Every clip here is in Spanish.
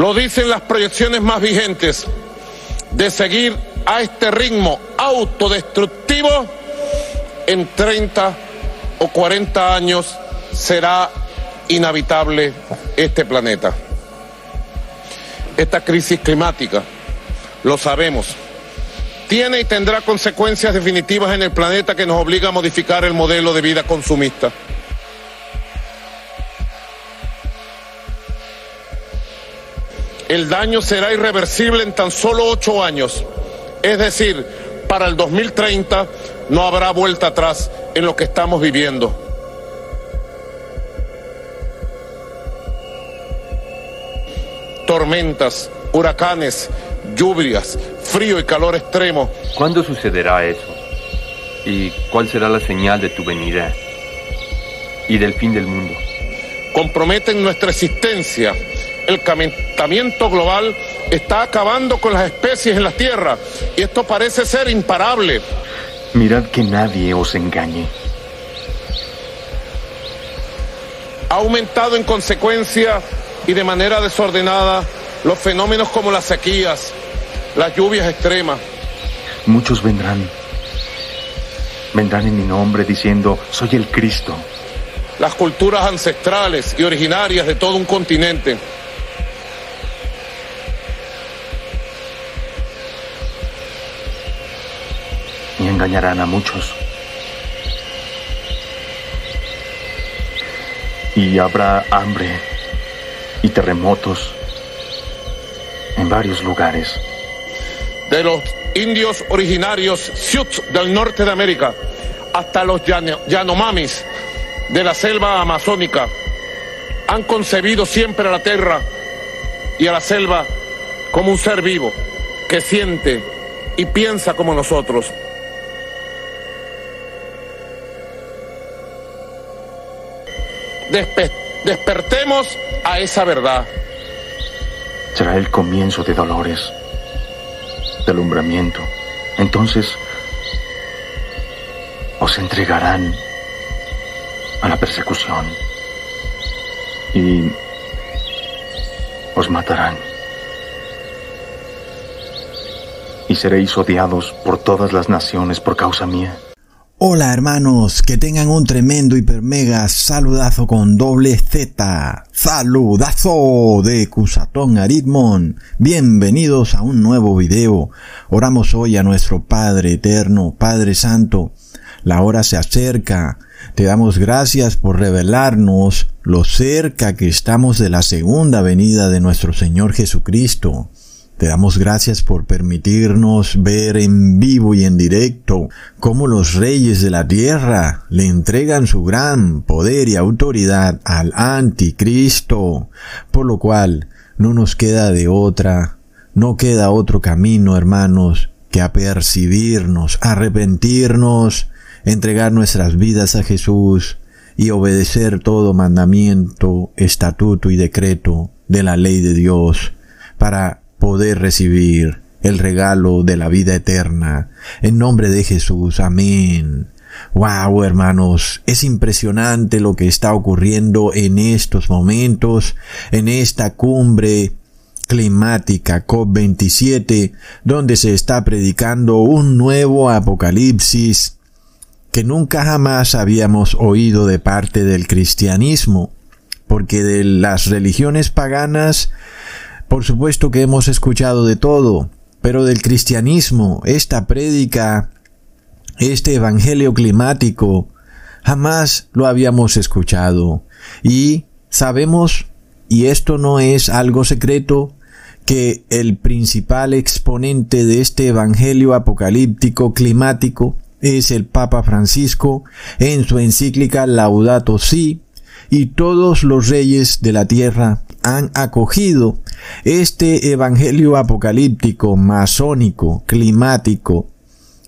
Lo dicen las proyecciones más vigentes. De seguir a este ritmo autodestructivo, en 30 o 40 años será inhabitable este planeta. Esta crisis climática, lo sabemos, tiene y tendrá consecuencias definitivas en el planeta que nos obliga a modificar el modelo de vida consumista. El daño será irreversible en tan solo ocho años. Es decir, para el 2030 no habrá vuelta atrás en lo que estamos viviendo. Tormentas, huracanes, lluvias, frío y calor extremo. ¿Cuándo sucederá eso? ¿Y cuál será la señal de tu venida y del fin del mundo? Comprometen nuestra existencia. El calentamiento global está acabando con las especies en la Tierra y esto parece ser imparable. Mirad que nadie os engañe. Ha aumentado en consecuencia y de manera desordenada los fenómenos como las sequías, las lluvias extremas. Muchos vendrán. Vendrán en mi nombre diciendo, soy el Cristo. Las culturas ancestrales y originarias de todo un continente. Y engañarán a muchos. Y habrá hambre y terremotos en varios lugares. De los indios originarios Sioux del norte de América hasta los Yanomamis de la selva amazónica han concebido siempre a la tierra y a la selva como un ser vivo que siente y piensa como nosotros. Despertemos a esa verdad. Será el comienzo de dolores, de alumbramiento. Entonces os entregarán a la persecución y os matarán. Y seréis odiados por todas las naciones por causa mía. Hola hermanos, que tengan un tremendo hiper mega saludazo con doble Z. Saludazo de Cusatón Aritmon. Bienvenidos a un nuevo video. Oramos hoy a nuestro Padre Eterno, Padre Santo. La hora se acerca. Te damos gracias por revelarnos lo cerca que estamos de la segunda venida de nuestro Señor Jesucristo. Te damos gracias por permitirnos ver en vivo y en directo cómo los reyes de la tierra le entregan su gran poder y autoridad al anticristo, por lo cual no nos queda de otra, no queda otro camino, hermanos, que apercibirnos, arrepentirnos, entregar nuestras vidas a Jesús y obedecer todo mandamiento, estatuto y decreto de la ley de Dios para poder recibir el regalo de la vida eterna. En nombre de Jesús, amén. Wow, hermanos, es impresionante lo que está ocurriendo en estos momentos, en esta cumbre climática COP27, donde se está predicando un nuevo apocalipsis que nunca jamás habíamos oído de parte del cristianismo, porque de las religiones paganas por supuesto que hemos escuchado de todo, pero del cristianismo, esta prédica, este evangelio climático, jamás lo habíamos escuchado. Y sabemos, y esto no es algo secreto, que el principal exponente de este evangelio apocalíptico climático es el Papa Francisco en su encíclica Laudato Si, y todos los reyes de la tierra han acogido este evangelio apocalíptico, masónico, climático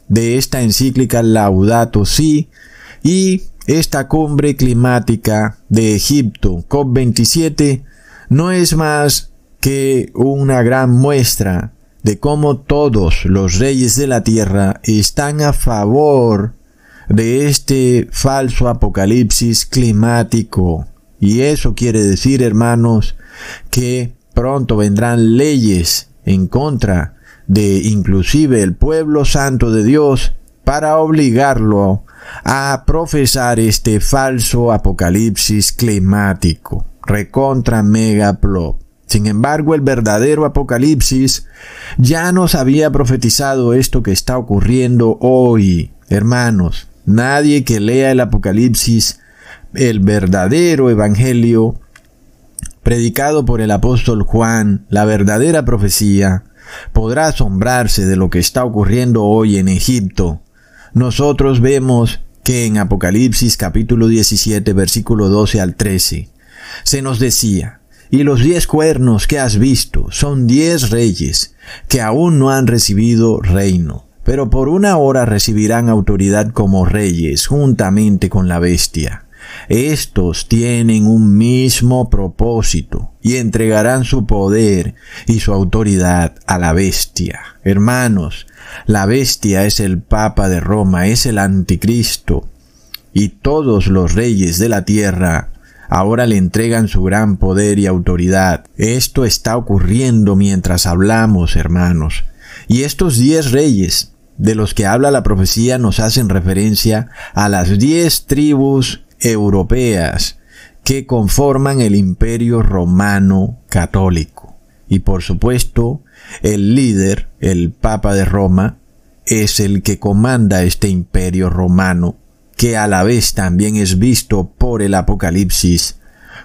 de esta encíclica Laudato Si y esta cumbre climática de Egipto, COP27, no es más que una gran muestra de cómo todos los reyes de la tierra están a favor de este falso apocalipsis climático. Y eso quiere decir, hermanos, que Pronto vendrán leyes en contra de inclusive el pueblo santo de Dios para obligarlo a profesar este falso apocalipsis climático, recontra megaplop. Sin embargo, el verdadero Apocalipsis ya nos había profetizado esto que está ocurriendo hoy. Hermanos, nadie que lea el Apocalipsis, el verdadero Evangelio, predicado por el apóstol Juan, la verdadera profecía, podrá asombrarse de lo que está ocurriendo hoy en Egipto. Nosotros vemos que en Apocalipsis capítulo 17 versículo 12 al 13 se nos decía, y los diez cuernos que has visto son diez reyes que aún no han recibido reino, pero por una hora recibirán autoridad como reyes juntamente con la bestia. Estos tienen un mismo propósito y entregarán su poder y su autoridad a la bestia. Hermanos, la bestia es el Papa de Roma, es el anticristo, y todos los reyes de la tierra ahora le entregan su gran poder y autoridad. Esto está ocurriendo mientras hablamos, hermanos. Y estos diez reyes de los que habla la profecía nos hacen referencia a las diez tribus europeas que conforman el imperio romano católico. Y por supuesto, el líder, el Papa de Roma, es el que comanda este imperio romano, que a la vez también es visto por el Apocalipsis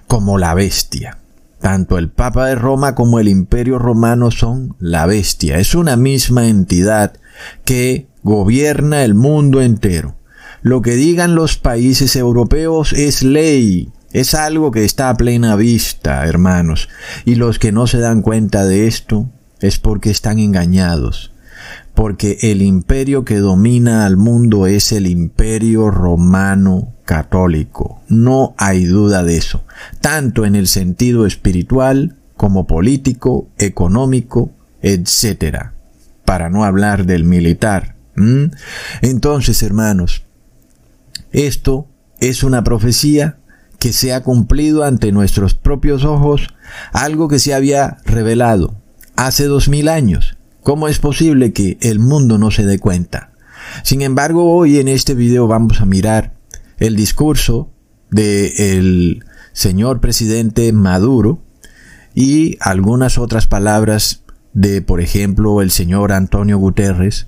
como la bestia. Tanto el Papa de Roma como el imperio romano son la bestia. Es una misma entidad que gobierna el mundo entero. Lo que digan los países europeos es ley, es algo que está a plena vista, hermanos, y los que no se dan cuenta de esto es porque están engañados, porque el imperio que domina al mundo es el imperio romano católico, no hay duda de eso, tanto en el sentido espiritual como político, económico, etc., para no hablar del militar. Entonces, hermanos, esto es una profecía que se ha cumplido ante nuestros propios ojos, algo que se había revelado hace dos mil años. ¿Cómo es posible que el mundo no se dé cuenta? Sin embargo, hoy en este video vamos a mirar el discurso del señor presidente Maduro y algunas otras palabras de, por ejemplo, el señor Antonio Guterres.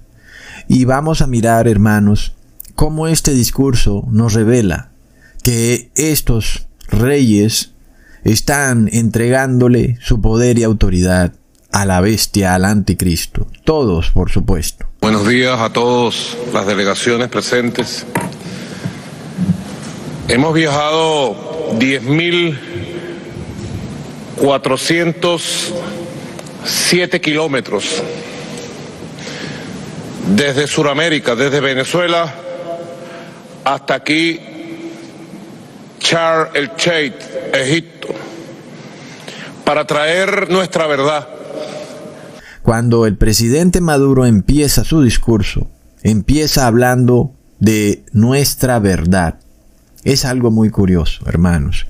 Y vamos a mirar, hermanos, cómo este discurso nos revela que estos reyes están entregándole su poder y autoridad a la bestia, al anticristo. Todos, por supuesto. Buenos días a todas las delegaciones presentes. Hemos viajado 10.407 kilómetros desde Sudamérica, desde Venezuela hasta aquí Char el Cheit, Egipto, para traer nuestra verdad. Cuando el presidente Maduro empieza su discurso, empieza hablando de nuestra verdad. Es algo muy curioso, hermanos,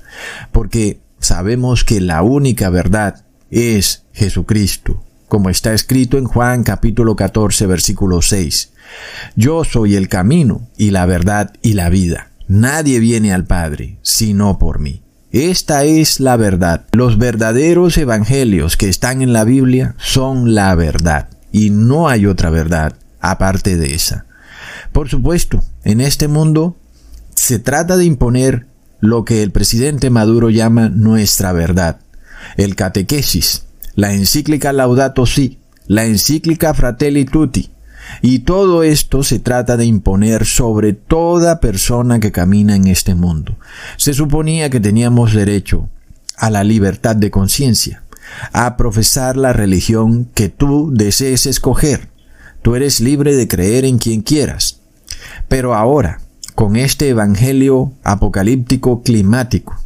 porque sabemos que la única verdad es Jesucristo, como está escrito en Juan capítulo 14 versículo 6. Yo soy el camino y la verdad y la vida. Nadie viene al Padre sino por mí. Esta es la verdad. Los verdaderos evangelios que están en la Biblia son la verdad. Y no hay otra verdad aparte de esa. Por supuesto, en este mundo se trata de imponer lo que el presidente Maduro llama nuestra verdad. El catequesis, la encíclica Laudato Si, la encíclica Fratelli Tutti, y todo esto se trata de imponer sobre toda persona que camina en este mundo. Se suponía que teníamos derecho a la libertad de conciencia, a profesar la religión que tú desees escoger. Tú eres libre de creer en quien quieras. Pero ahora, con este Evangelio apocalíptico climático,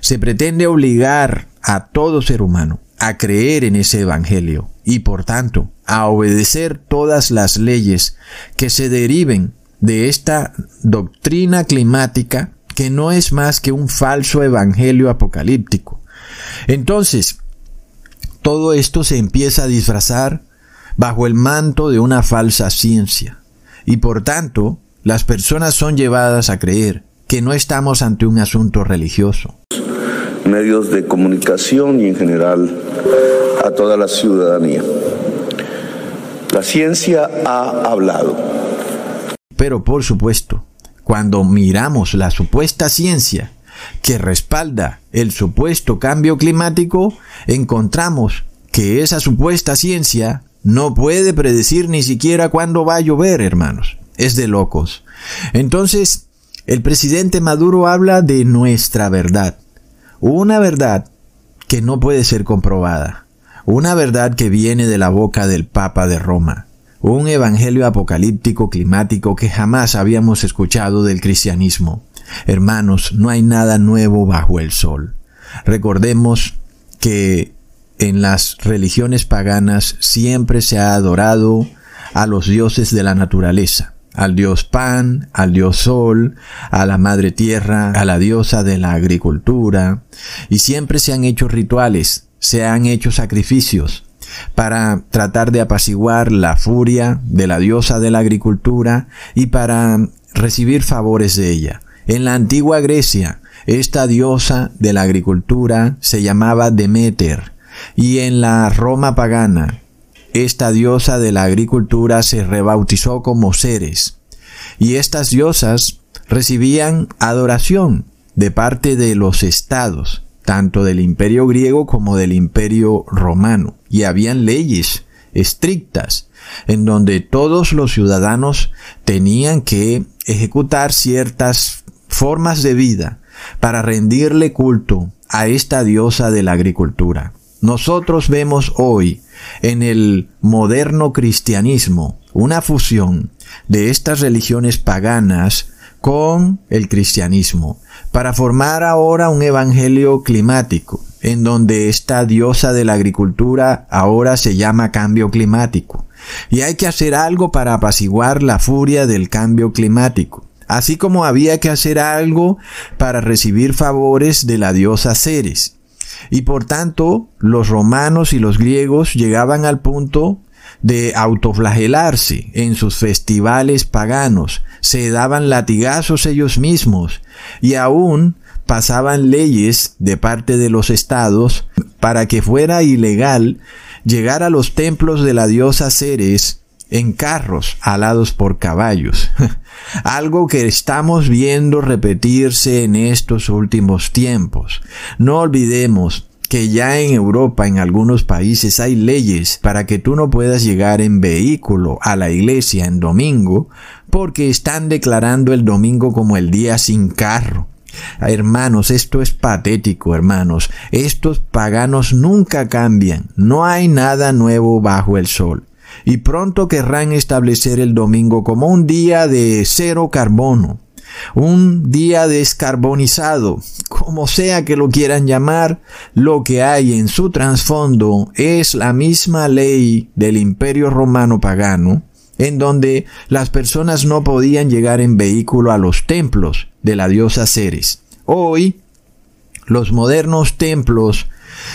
se pretende obligar a todo ser humano a creer en ese Evangelio y por tanto a obedecer todas las leyes que se deriven de esta doctrina climática que no es más que un falso evangelio apocalíptico. Entonces, todo esto se empieza a disfrazar bajo el manto de una falsa ciencia. Y por tanto, las personas son llevadas a creer que no estamos ante un asunto religioso. Medios de comunicación y en general a toda la ciudadanía. La ciencia ha hablado. Pero por supuesto, cuando miramos la supuesta ciencia que respalda el supuesto cambio climático, encontramos que esa supuesta ciencia no puede predecir ni siquiera cuándo va a llover, hermanos. Es de locos. Entonces, el presidente Maduro habla de nuestra verdad. Una verdad que no puede ser comprobada. Una verdad que viene de la boca del Papa de Roma. Un evangelio apocalíptico climático que jamás habíamos escuchado del cristianismo. Hermanos, no hay nada nuevo bajo el sol. Recordemos que en las religiones paganas siempre se ha adorado a los dioses de la naturaleza, al dios Pan, al dios Sol, a la Madre Tierra, a la diosa de la agricultura, y siempre se han hecho rituales, se han hecho sacrificios para tratar de apaciguar la furia de la diosa de la agricultura y para recibir favores de ella. En la antigua Grecia, esta diosa de la agricultura se llamaba Demeter, y en la Roma pagana, esta diosa de la agricultura se rebautizó como Ceres. Y estas diosas recibían adoración de parte de los estados, tanto del imperio griego como del imperio romano. Y habían leyes estrictas en donde todos los ciudadanos tenían que ejecutar ciertas formas de vida para rendirle culto a esta diosa de la agricultura. Nosotros vemos hoy en el moderno cristianismo una fusión de estas religiones paganas con el cristianismo para formar ahora un evangelio climático en donde esta diosa de la agricultura ahora se llama cambio climático. Y hay que hacer algo para apaciguar la furia del cambio climático, así como había que hacer algo para recibir favores de la diosa Ceres. Y por tanto, los romanos y los griegos llegaban al punto de autoflagelarse en sus festivales paganos, se daban latigazos ellos mismos y aún pasaban leyes de parte de los estados para que fuera ilegal llegar a los templos de la diosa Ceres en carros alados por caballos. Algo que estamos viendo repetirse en estos últimos tiempos. No olvidemos que ya en Europa, en algunos países, hay leyes para que tú no puedas llegar en vehículo a la iglesia en domingo porque están declarando el domingo como el día sin carro. Hermanos, esto es patético, hermanos. Estos paganos nunca cambian. No hay nada nuevo bajo el sol y pronto querrán establecer el domingo como un día de cero carbono, un día descarbonizado, como sea que lo quieran llamar, lo que hay en su trasfondo es la misma ley del imperio romano pagano, en donde las personas no podían llegar en vehículo a los templos de la diosa Ceres. Hoy, los modernos templos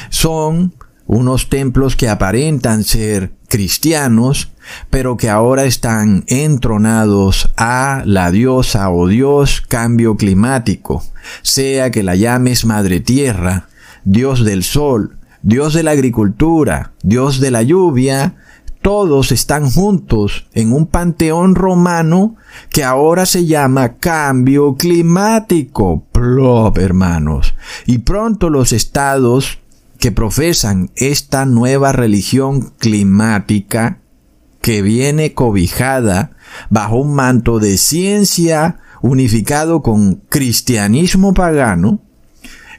son unos templos que aparentan ser cristianos, pero que ahora están entronados a la diosa o dios cambio climático, sea que la llames Madre Tierra, Dios del Sol, Dios de la agricultura, Dios de la lluvia, todos están juntos en un panteón romano que ahora se llama cambio climático. Plop, hermanos. Y pronto los estados que profesan esta nueva religión climática que viene cobijada bajo un manto de ciencia unificado con cristianismo pagano,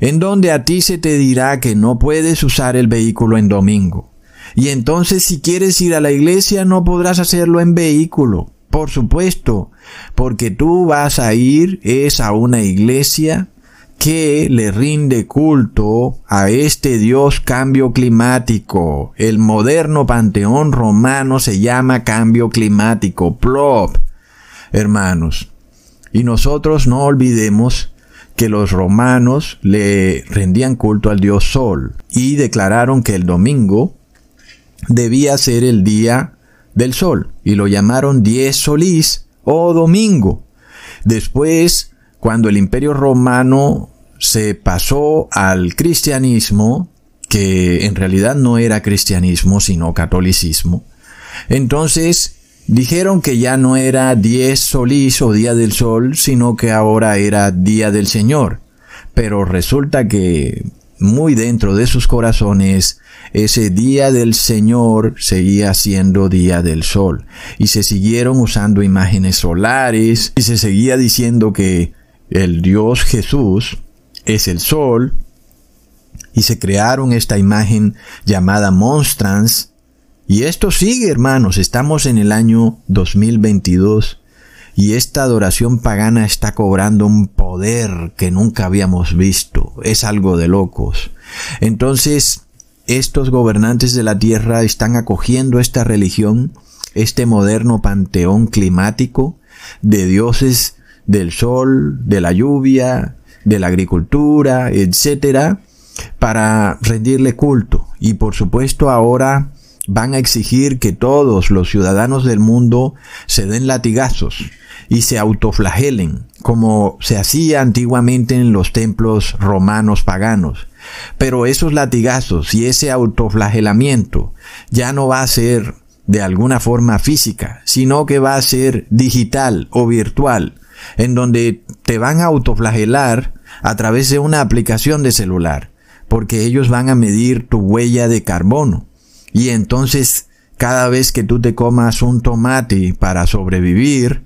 en donde a ti se te dirá que no puedes usar el vehículo en domingo. Y entonces si quieres ir a la iglesia no podrás hacerlo en vehículo. Por supuesto, porque tú vas a ir es a una iglesia que le rinde culto a este dios cambio climático. El moderno panteón romano se llama cambio climático, plop, hermanos. Y nosotros no olvidemos que los romanos le rendían culto al dios Sol y declararon que el domingo debía ser el día del sol y lo llamaron dies solis o domingo. Después, cuando el imperio romano se pasó al cristianismo, que en realidad no era cristianismo sino catolicismo, entonces dijeron que ya no era dies solis o día del sol, sino que ahora era día del Señor. Pero resulta que muy dentro de sus corazones, ese día del Señor seguía siendo día del sol. Y se siguieron usando imágenes solares y se seguía diciendo que el Dios Jesús es el sol. Y se crearon esta imagen llamada monstrans. Y esto sigue, hermanos. Estamos en el año 2022 y esta adoración pagana está cobrando un poder que nunca habíamos visto. Es algo de locos. Entonces, estos gobernantes de la tierra están acogiendo esta religión, este moderno panteón climático de dioses del sol, de la lluvia, de la agricultura, etcétera, para rendirle culto. Y por supuesto ahora van a exigir que todos los ciudadanos del mundo se den latigazos y se autoflagelen, como se hacía antiguamente en los templos romanos paganos. Pero esos latigazos y ese autoflagelamiento ya no va a ser de alguna forma física, sino que va a ser digital o virtual, en donde te van a autoflagelar a través de una aplicación de celular, porque ellos van a medir tu huella de carbono. Y entonces, cada vez que tú te comas un tomate para sobrevivir,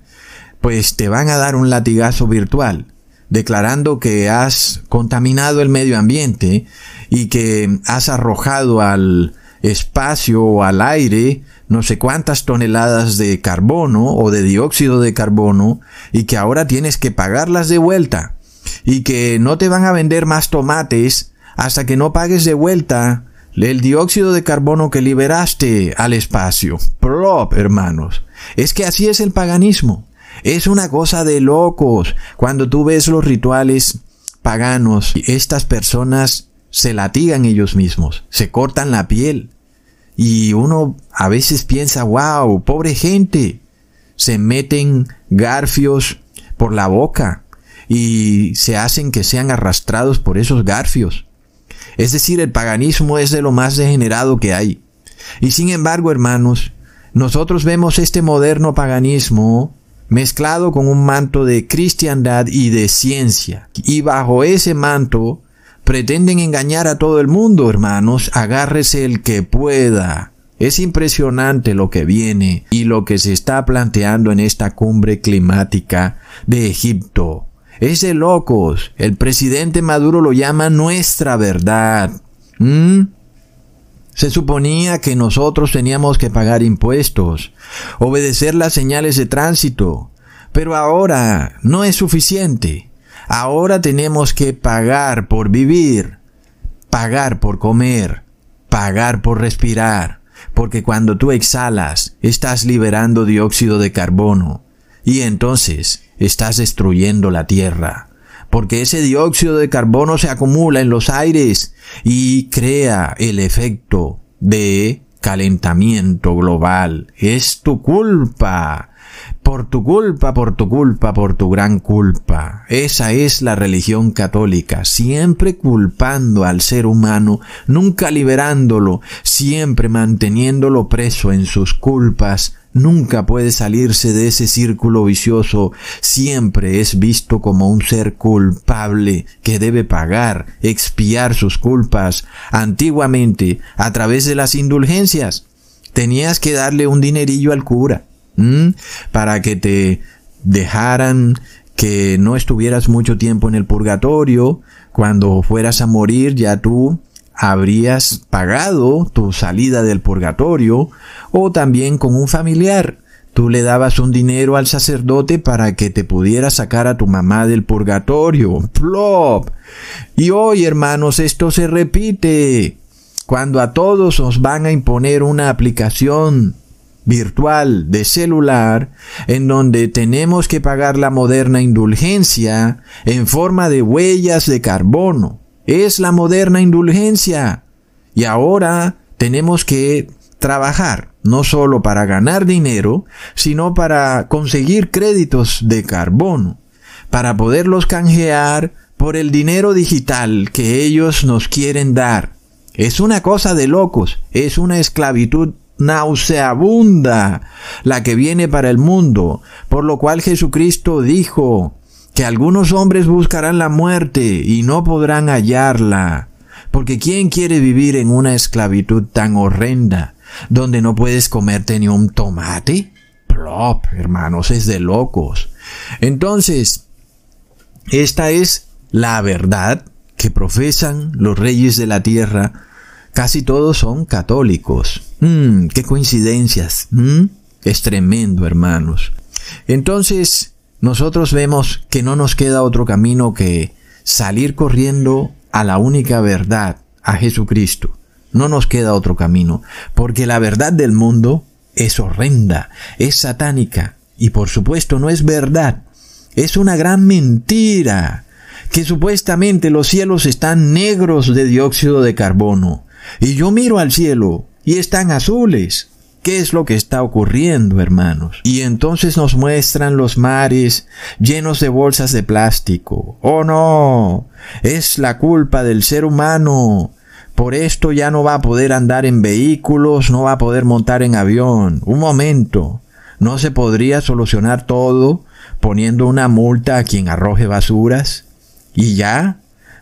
pues te van a dar un latigazo virtual, declarando que has contaminado el medio ambiente y que has arrojado al espacio o al aire no sé cuántas toneladas de carbono o de dióxido de carbono y que ahora tienes que pagarlas de vuelta y que no te van a vender más tomates hasta que no pagues de vuelta el dióxido de carbono que liberaste al espacio. Prop, hermanos. Es que así es el paganismo. Es una cosa de locos. Cuando tú ves los rituales paganos, estas personas se latigan ellos mismos, se cortan la piel. Y uno a veces piensa, wow, pobre gente. Se meten garfios por la boca y se hacen que sean arrastrados por esos garfios. Es decir, el paganismo es de lo más degenerado que hay. Y sin embargo, hermanos, nosotros vemos este moderno paganismo mezclado con un manto de cristiandad y de ciencia. Y bajo ese manto pretenden engañar a todo el mundo, hermanos, agárrese el que pueda. Es impresionante lo que viene y lo que se está planteando en esta cumbre climática de Egipto. Es de locos. El presidente Maduro lo llama nuestra verdad. ¿Mm? Se suponía que nosotros teníamos que pagar impuestos, obedecer las señales de tránsito, pero ahora no es suficiente. Ahora tenemos que pagar por vivir, pagar por comer, pagar por respirar, porque cuando tú exhalas estás liberando dióxido de carbono y entonces estás destruyendo la tierra porque ese dióxido de carbono se acumula en los aires y crea el efecto de calentamiento global. Es tu culpa. Por tu culpa, por tu culpa, por tu gran culpa. Esa es la religión católica, siempre culpando al ser humano, nunca liberándolo, siempre manteniéndolo preso en sus culpas nunca puede salirse de ese círculo vicioso, siempre es visto como un ser culpable que debe pagar, expiar sus culpas. Antiguamente, a través de las indulgencias, tenías que darle un dinerillo al cura para que te dejaran que no estuvieras mucho tiempo en el purgatorio, cuando fueras a morir ya tú habrías pagado tu salida del purgatorio o también con un familiar. Tú le dabas un dinero al sacerdote para que te pudiera sacar a tu mamá del purgatorio. ¡Plop! Y hoy, hermanos, esto se repite. Cuando a todos os van a imponer una aplicación virtual de celular en donde tenemos que pagar la moderna indulgencia en forma de huellas de carbono. Es la moderna indulgencia. Y ahora tenemos que trabajar no solo para ganar dinero, sino para conseguir créditos de carbono, para poderlos canjear por el dinero digital que ellos nos quieren dar. Es una cosa de locos, es una esclavitud nauseabunda la que viene para el mundo, por lo cual Jesucristo dijo que algunos hombres buscarán la muerte y no podrán hallarla, porque ¿quién quiere vivir en una esclavitud tan horrenda, donde no puedes comerte ni un tomate? Plop, hermanos, es de locos. Entonces, esta es la verdad que profesan los reyes de la tierra Casi todos son católicos. Mm, qué coincidencias. Mm, es tremendo, hermanos. Entonces, nosotros vemos que no nos queda otro camino que salir corriendo a la única verdad, a Jesucristo. No nos queda otro camino, porque la verdad del mundo es horrenda, es satánica, y por supuesto no es verdad, es una gran mentira, que supuestamente los cielos están negros de dióxido de carbono, y yo miro al cielo y están azules. ¿Qué es lo que está ocurriendo, hermanos? Y entonces nos muestran los mares llenos de bolsas de plástico. Oh no, es la culpa del ser humano. Por esto ya no va a poder andar en vehículos, no va a poder montar en avión. Un momento, ¿no se podría solucionar todo poniendo una multa a quien arroje basuras? ¿Y ya?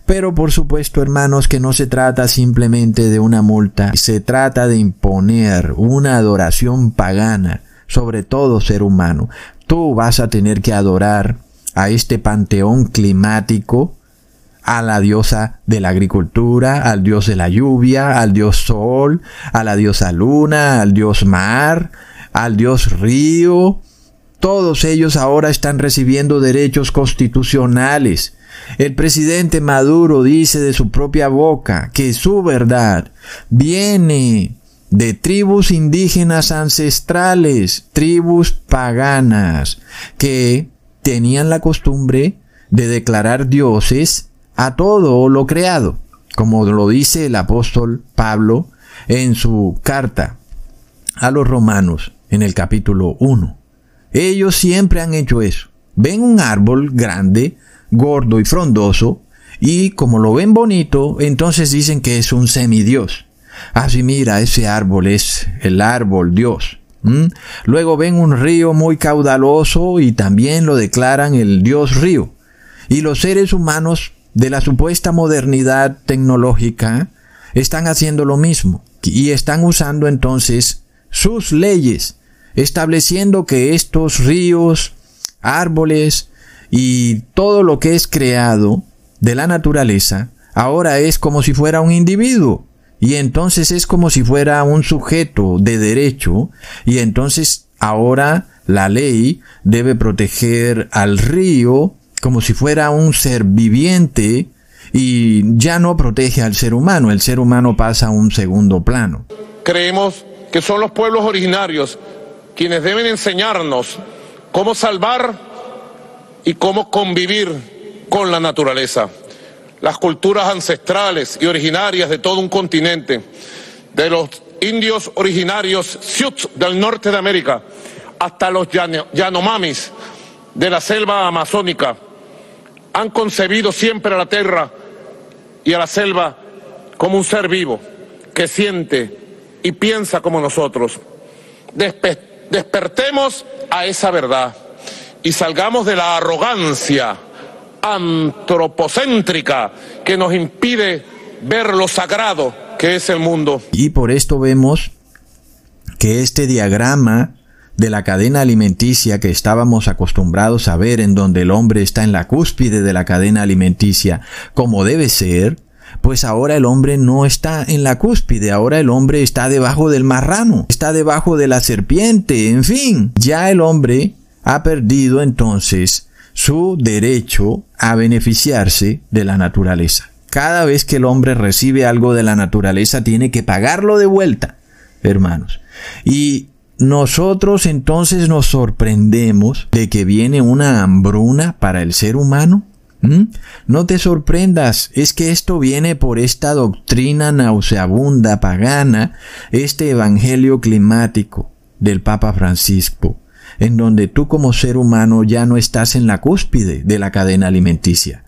Pero por supuesto, hermanos, que no se trata simplemente de una multa, se trata de imponer una adoración pagana sobre todo ser humano. Tú vas a tener que adorar a este panteón climático, a la diosa de la agricultura, al dios de la lluvia, al dios sol, a la diosa luna, al dios mar, al dios río. Todos ellos ahora están recibiendo derechos constitucionales el presidente Maduro dice de su propia boca que su verdad viene de tribus indígenas ancestrales, tribus paganas, que tenían la costumbre de declarar dioses a todo lo creado, como lo dice el apóstol Pablo en su carta a los romanos en el capítulo 1. Ellos siempre han hecho eso. Ven un árbol grande, gordo y frondoso, y como lo ven bonito, entonces dicen que es un semidios. Así ah, mira, ese árbol es el árbol Dios. Luego ven un río muy caudaloso y también lo declaran el Dios río. Y los seres humanos de la supuesta modernidad tecnológica están haciendo lo mismo y están usando entonces sus leyes, estableciendo que estos ríos, árboles, y todo lo que es creado de la naturaleza ahora es como si fuera un individuo. Y entonces es como si fuera un sujeto de derecho. Y entonces ahora la ley debe proteger al río como si fuera un ser viviente y ya no protege al ser humano. El ser humano pasa a un segundo plano. Creemos que son los pueblos originarios quienes deben enseñarnos cómo salvar y cómo convivir con la naturaleza. Las culturas ancestrales y originarias de todo un continente, de los indios originarios Sioux del norte de América hasta los Yanomamis de la selva amazónica, han concebido siempre a la tierra y a la selva como un ser vivo que siente y piensa como nosotros. despertemos a esa verdad y salgamos de la arrogancia antropocéntrica que nos impide ver lo sagrado que es el mundo. Y por esto vemos que este diagrama de la cadena alimenticia que estábamos acostumbrados a ver en donde el hombre está en la cúspide de la cadena alimenticia como debe ser, pues ahora el hombre no está en la cúspide, ahora el hombre está debajo del marrano, está debajo de la serpiente, en fin, ya el hombre ha perdido entonces su derecho a beneficiarse de la naturaleza. Cada vez que el hombre recibe algo de la naturaleza tiene que pagarlo de vuelta, hermanos. Y nosotros entonces nos sorprendemos de que viene una hambruna para el ser humano. ¿Mm? No te sorprendas, es que esto viene por esta doctrina nauseabunda pagana, este evangelio climático del Papa Francisco, en donde tú como ser humano ya no estás en la cúspide de la cadena alimenticia.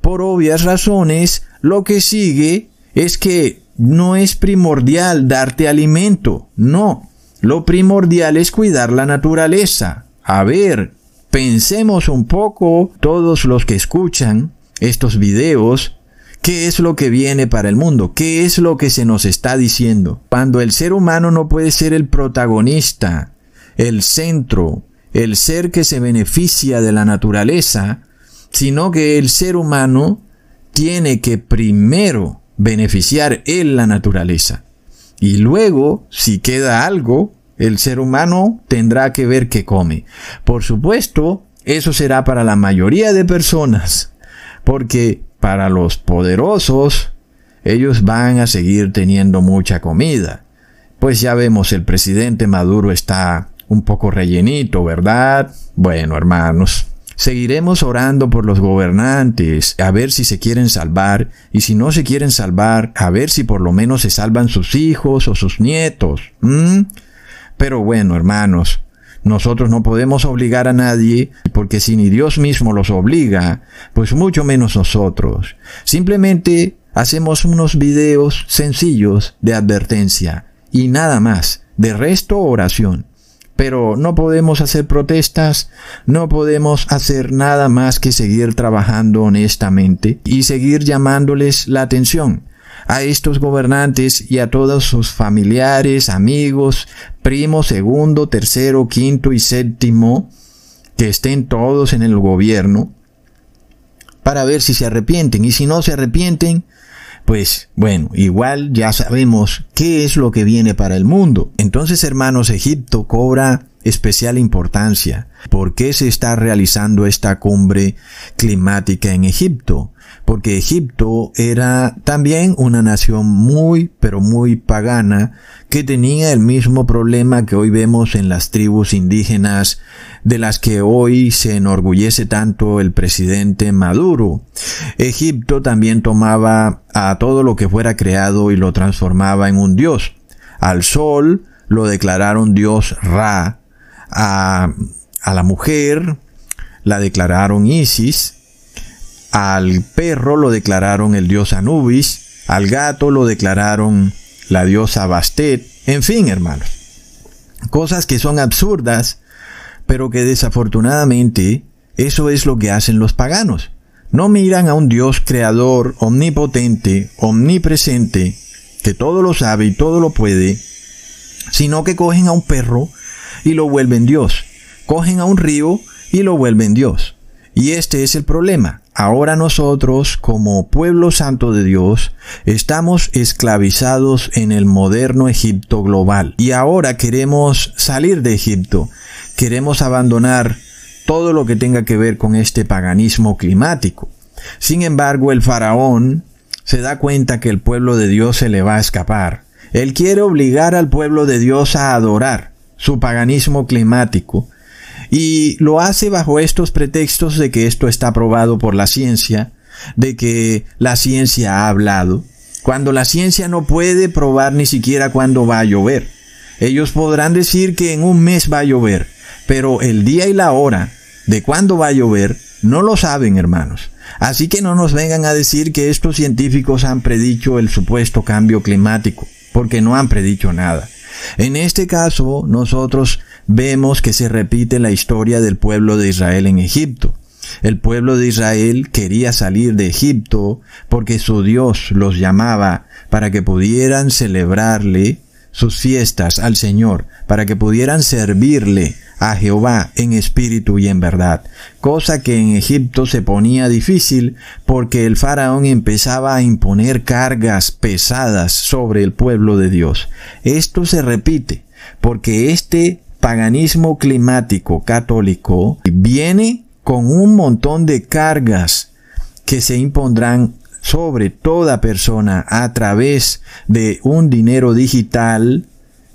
Por obvias razones, lo que sigue es que no es primordial darte alimento, no. Lo primordial es cuidar la naturaleza. A ver, pensemos un poco, todos los que escuchan estos videos, ¿Qué es lo que viene para el mundo? ¿Qué es lo que se nos está diciendo? Cuando el ser humano no puede ser el protagonista, el centro, el ser que se beneficia de la naturaleza, sino que el ser humano tiene que primero beneficiar en la naturaleza. Y luego, si queda algo, el ser humano tendrá que ver qué come. Por supuesto, eso será para la mayoría de personas, porque para los poderosos, ellos van a seguir teniendo mucha comida. Pues ya vemos, el presidente Maduro está un poco rellenito, ¿verdad? Bueno, hermanos, Seguiremos orando por los gobernantes, a ver si se quieren salvar, y si no se quieren salvar, a ver si por lo menos se salvan sus hijos o sus nietos. Pero bueno, hermanos, nosotros no podemos obligar a nadie, porque si ni Dios mismo los obliga, pues mucho menos nosotros. Simplemente hacemos unos videos sencillos de advertencia, y nada más, de resto oración pero no podemos hacer protestas, no podemos hacer nada más que seguir trabajando honestamente y seguir llamándoles la atención a estos gobernantes y a todos sus familiares, amigos, primo, segundo, tercero, quinto y séptimo, que estén todos en el gobierno, para ver si se arrepienten. Y si no se arrepienten, pues bueno, igual ya sabemos qué es lo que viene para el mundo. Entonces, hermanos, Egipto cobra especial importancia. ¿Por qué se está realizando esta cumbre climática en Egipto? Porque Egipto era también una nación muy, pero muy pagana, que tenía el mismo problema que hoy vemos en las tribus indígenas de las que hoy se enorgullece tanto el presidente Maduro. Egipto también tomaba a todo lo que fuera creado y lo transformaba en un dios. Al sol lo declararon dios Ra, a, a la mujer la declararon Isis, al perro lo declararon el dios Anubis, al gato lo declararon la diosa Bastet, en fin, hermanos. Cosas que son absurdas, pero que desafortunadamente eso es lo que hacen los paganos. No miran a un Dios creador, omnipotente, omnipresente, que todo lo sabe y todo lo puede, sino que cogen a un perro y lo vuelven Dios. Cogen a un río y lo vuelven Dios. Y este es el problema. Ahora nosotros, como pueblo santo de Dios, estamos esclavizados en el moderno Egipto global. Y ahora queremos salir de Egipto. Queremos abandonar todo lo que tenga que ver con este paganismo climático. Sin embargo, el faraón se da cuenta que el pueblo de Dios se le va a escapar. Él quiere obligar al pueblo de Dios a adorar su paganismo climático, y lo hace bajo estos pretextos de que esto está probado por la ciencia, de que la ciencia ha hablado, cuando la ciencia no puede probar ni siquiera cuándo va a llover. Ellos podrán decir que en un mes va a llover, pero el día y la hora de cuándo va a llover no lo saben, hermanos. Así que no nos vengan a decir que estos científicos han predicho el supuesto cambio climático, porque no han predicho nada. En este caso, nosotros vemos que se repite la historia del pueblo de Israel en Egipto. El pueblo de Israel quería salir de Egipto porque su Dios los llamaba para que pudieran celebrarle sus fiestas al Señor, para que pudieran servirle a Jehová en espíritu y en verdad, cosa que en Egipto se ponía difícil porque el faraón empezaba a imponer cargas pesadas sobre el pueblo de Dios. Esto se repite porque este paganismo climático católico viene con un montón de cargas que se impondrán sobre toda persona a través de un dinero digital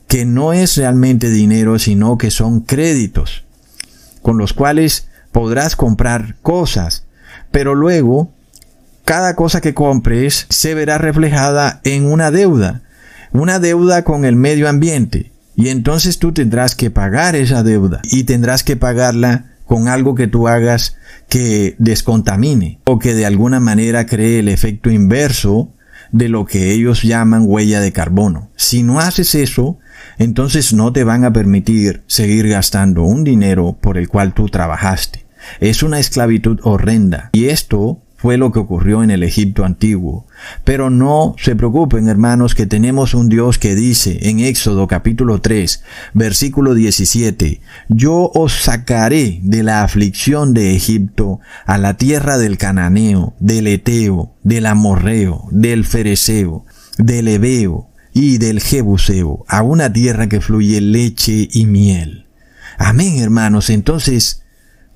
que no es realmente dinero, sino que son créditos, con los cuales podrás comprar cosas, pero luego cada cosa que compres se verá reflejada en una deuda, una deuda con el medio ambiente, y entonces tú tendrás que pagar esa deuda y tendrás que pagarla con algo que tú hagas que descontamine o que de alguna manera cree el efecto inverso de lo que ellos llaman huella de carbono. Si no haces eso, entonces no te van a permitir seguir gastando un dinero por el cual tú trabajaste. Es una esclavitud horrenda y esto fue lo que ocurrió en el Egipto antiguo. Pero no se preocupen, hermanos, que tenemos un Dios que dice en Éxodo capítulo 3, versículo 17, Yo os sacaré de la aflicción de Egipto a la tierra del Cananeo, del Eteo, del Amorreo, del Fereceo, del Ebeo y del Jebuseo, a una tierra que fluye leche y miel. Amén, hermanos. Entonces,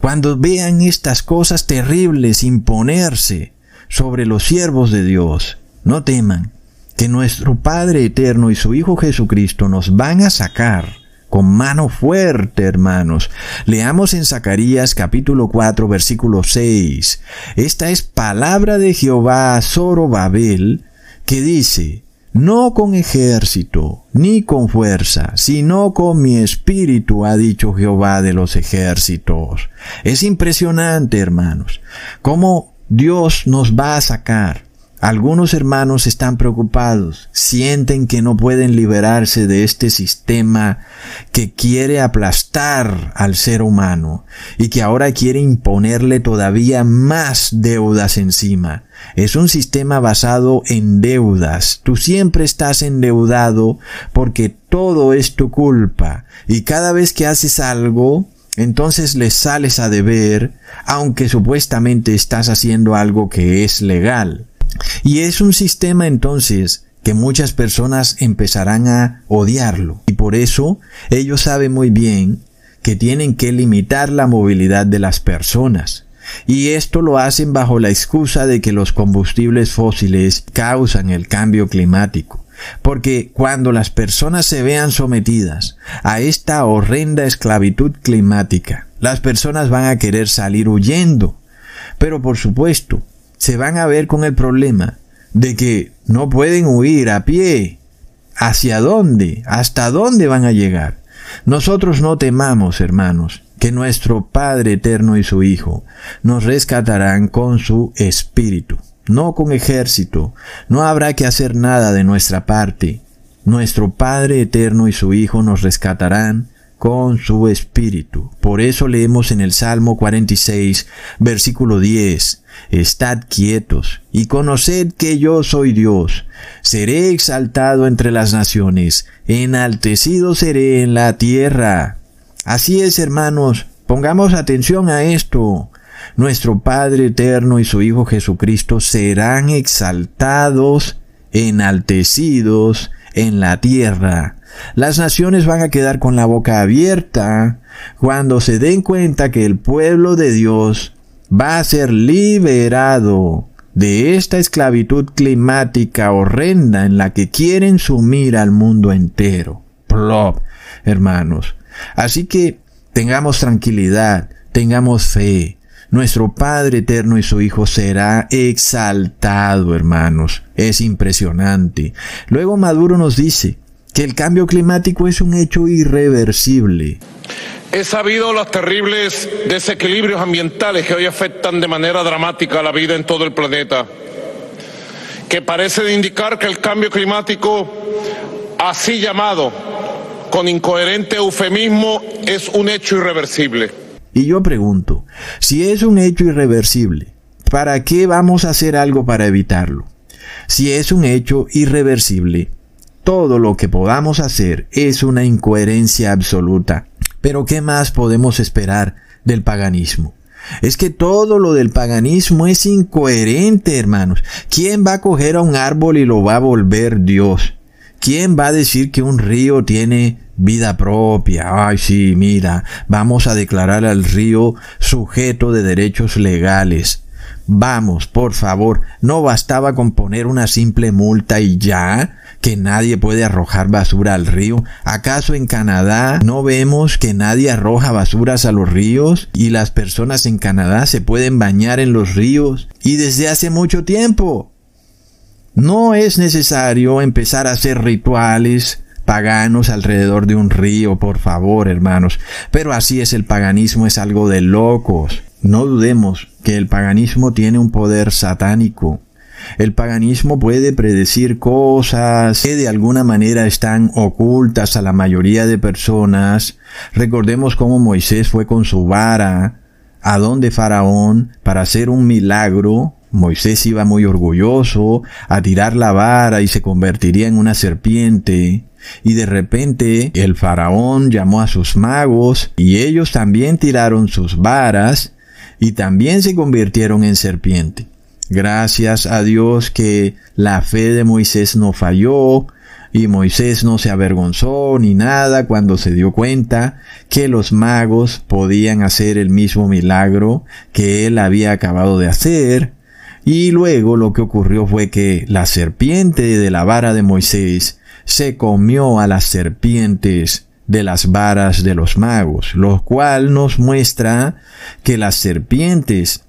cuando vean estas cosas terribles imponerse sobre los siervos de Dios, no teman que nuestro Padre Eterno y su Hijo Jesucristo nos van a sacar con mano fuerte, hermanos. Leamos en Zacarías capítulo 4 versículo 6. Esta es palabra de Jehová a Zorobabel que dice, no con ejército, ni con fuerza, sino con mi espíritu, ha dicho Jehová de los ejércitos. Es impresionante, hermanos, cómo Dios nos va a sacar algunos hermanos están preocupados, sienten que no pueden liberarse de este sistema que quiere aplastar al ser humano y que ahora quiere imponerle todavía más deudas encima. Es un sistema basado en deudas. Tú siempre estás endeudado porque todo es tu culpa y cada vez que haces algo, entonces le sales a deber, aunque supuestamente estás haciendo algo que es legal. Y es un sistema entonces que muchas personas empezarán a odiarlo. Y por eso ellos saben muy bien que tienen que limitar la movilidad de las personas. Y esto lo hacen bajo la excusa de que los combustibles fósiles causan el cambio climático. Porque cuando las personas se vean sometidas a esta horrenda esclavitud climática, las personas van a querer salir huyendo. Pero por supuesto, se van a ver con el problema de que no pueden huir a pie. ¿Hacia dónde? ¿Hasta dónde van a llegar? Nosotros no temamos, hermanos, que nuestro Padre eterno y su Hijo nos rescatarán con su espíritu, no con ejército. No habrá que hacer nada de nuestra parte. Nuestro Padre eterno y su Hijo nos rescatarán con su espíritu. Por eso leemos en el Salmo 46, versículo 10, Estad quietos y conoced que yo soy Dios. Seré exaltado entre las naciones, enaltecido seré en la tierra. Así es, hermanos, pongamos atención a esto. Nuestro Padre eterno y su Hijo Jesucristo serán exaltados, enaltecidos en la tierra. Las naciones van a quedar con la boca abierta cuando se den cuenta que el pueblo de Dios va a ser liberado de esta esclavitud climática horrenda en la que quieren sumir al mundo entero. Plop, hermanos. Así que tengamos tranquilidad, tengamos fe. Nuestro Padre Eterno y su Hijo será exaltado, hermanos. Es impresionante. Luego Maduro nos dice, que el cambio climático es un hecho irreversible. He sabido los terribles desequilibrios ambientales que hoy afectan de manera dramática la vida en todo el planeta, que parece indicar que el cambio climático, así llamado, con incoherente eufemismo, es un hecho irreversible. Y yo pregunto, si es un hecho irreversible, ¿para qué vamos a hacer algo para evitarlo? Si es un hecho irreversible, todo lo que podamos hacer es una incoherencia absoluta. Pero ¿qué más podemos esperar del paganismo? Es que todo lo del paganismo es incoherente, hermanos. ¿Quién va a coger a un árbol y lo va a volver Dios? ¿Quién va a decir que un río tiene vida propia? Ay, sí, mira, vamos a declarar al río sujeto de derechos legales. Vamos, por favor, no bastaba con poner una simple multa y ya que nadie puede arrojar basura al río? ¿Acaso en Canadá no vemos que nadie arroja basuras a los ríos y las personas en Canadá se pueden bañar en los ríos y desde hace mucho tiempo? No es necesario empezar a hacer rituales paganos alrededor de un río, por favor, hermanos. Pero así es el paganismo, es algo de locos. No dudemos que el paganismo tiene un poder satánico. El paganismo puede predecir cosas que de alguna manera están ocultas a la mayoría de personas. Recordemos cómo Moisés fue con su vara a donde Faraón para hacer un milagro. Moisés iba muy orgulloso a tirar la vara y se convertiría en una serpiente. Y de repente el faraón llamó a sus magos y ellos también tiraron sus varas y también se convirtieron en serpiente. Gracias a Dios que la fe de Moisés no falló y Moisés no se avergonzó ni nada cuando se dio cuenta que los magos podían hacer el mismo milagro que él había acabado de hacer. Y luego lo que ocurrió fue que la serpiente de la vara de Moisés se comió a las serpientes de las varas de los magos, lo cual nos muestra que las serpientes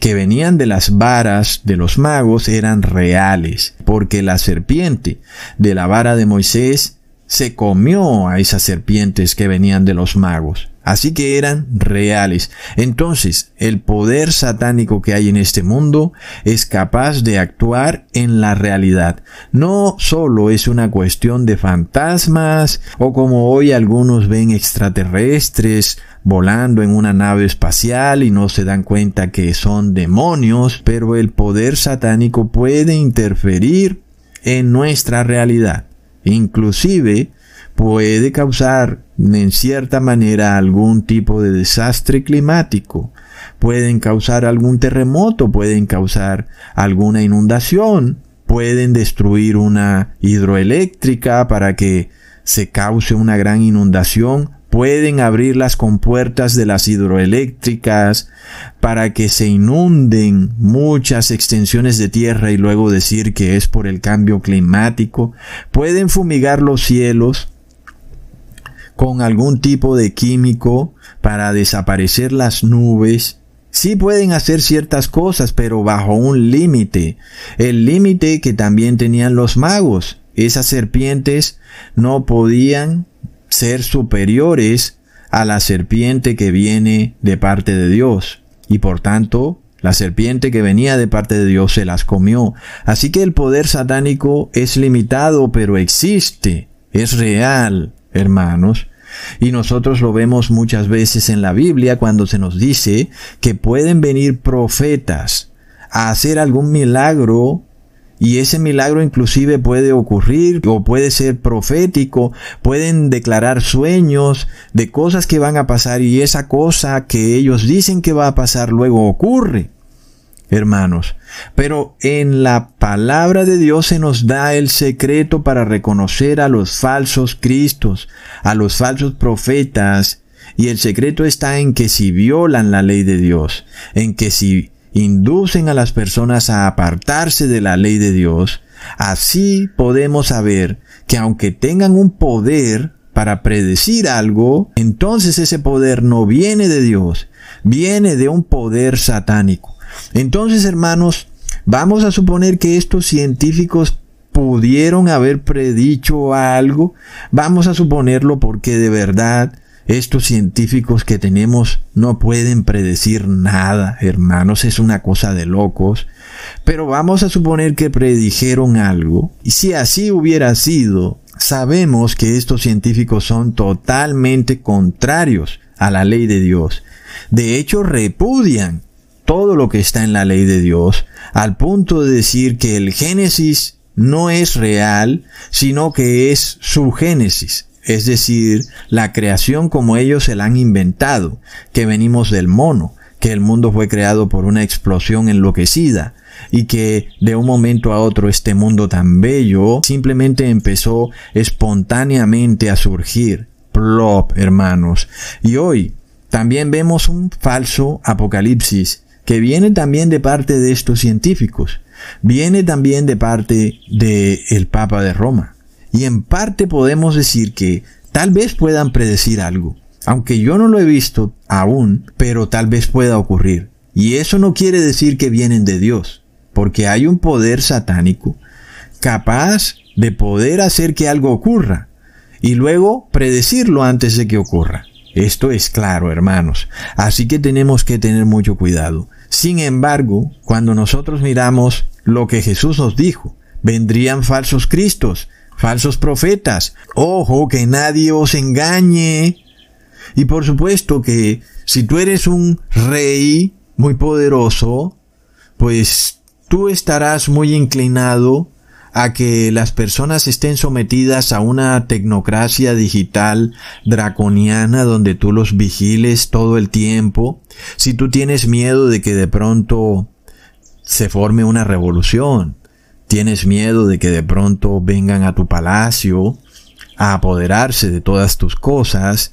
que venían de las varas de los magos eran reales, porque la serpiente de la vara de Moisés se comió a esas serpientes que venían de los magos. Así que eran reales. Entonces, el poder satánico que hay en este mundo es capaz de actuar en la realidad. No solo es una cuestión de fantasmas o como hoy algunos ven extraterrestres volando en una nave espacial y no se dan cuenta que son demonios, pero el poder satánico puede interferir en nuestra realidad. Inclusive puede causar en cierta manera algún tipo de desastre climático, pueden causar algún terremoto, pueden causar alguna inundación, pueden destruir una hidroeléctrica para que se cause una gran inundación, pueden abrir las compuertas de las hidroeléctricas para que se inunden muchas extensiones de tierra y luego decir que es por el cambio climático, pueden fumigar los cielos, con algún tipo de químico para desaparecer las nubes. Sí pueden hacer ciertas cosas, pero bajo un límite. El límite que también tenían los magos. Esas serpientes no podían ser superiores a la serpiente que viene de parte de Dios. Y por tanto, la serpiente que venía de parte de Dios se las comió. Así que el poder satánico es limitado, pero existe, es real, hermanos. Y nosotros lo vemos muchas veces en la Biblia cuando se nos dice que pueden venir profetas a hacer algún milagro y ese milagro inclusive puede ocurrir o puede ser profético, pueden declarar sueños de cosas que van a pasar y esa cosa que ellos dicen que va a pasar luego ocurre hermanos. Pero en la palabra de Dios se nos da el secreto para reconocer a los falsos cristos, a los falsos profetas, y el secreto está en que si violan la ley de Dios, en que si inducen a las personas a apartarse de la ley de Dios, así podemos saber que aunque tengan un poder para predecir algo, entonces ese poder no viene de Dios, viene de un poder satánico. Entonces, hermanos, vamos a suponer que estos científicos pudieron haber predicho algo. Vamos a suponerlo porque de verdad estos científicos que tenemos no pueden predecir nada, hermanos, es una cosa de locos. Pero vamos a suponer que predijeron algo. Y si así hubiera sido, sabemos que estos científicos son totalmente contrarios a la ley de Dios. De hecho, repudian todo lo que está en la ley de Dios, al punto de decir que el Génesis no es real, sino que es su Génesis, es decir, la creación como ellos se la han inventado, que venimos del mono, que el mundo fue creado por una explosión enloquecida, y que de un momento a otro este mundo tan bello simplemente empezó espontáneamente a surgir. Plop, hermanos. Y hoy también vemos un falso apocalipsis que viene también de parte de estos científicos, viene también de parte del el Papa de Roma. Y en parte podemos decir que tal vez puedan predecir algo, aunque yo no lo he visto aún, pero tal vez pueda ocurrir. Y eso no quiere decir que vienen de Dios, porque hay un poder satánico capaz de poder hacer que algo ocurra y luego predecirlo antes de que ocurra. Esto es claro, hermanos. Así que tenemos que tener mucho cuidado. Sin embargo, cuando nosotros miramos lo que Jesús nos dijo, vendrían falsos cristos, falsos profetas. Ojo, que nadie os engañe. Y por supuesto que si tú eres un rey muy poderoso, pues tú estarás muy inclinado a que las personas estén sometidas a una tecnocracia digital draconiana donde tú los vigiles todo el tiempo, si tú tienes miedo de que de pronto se forme una revolución, tienes miedo de que de pronto vengan a tu palacio a apoderarse de todas tus cosas,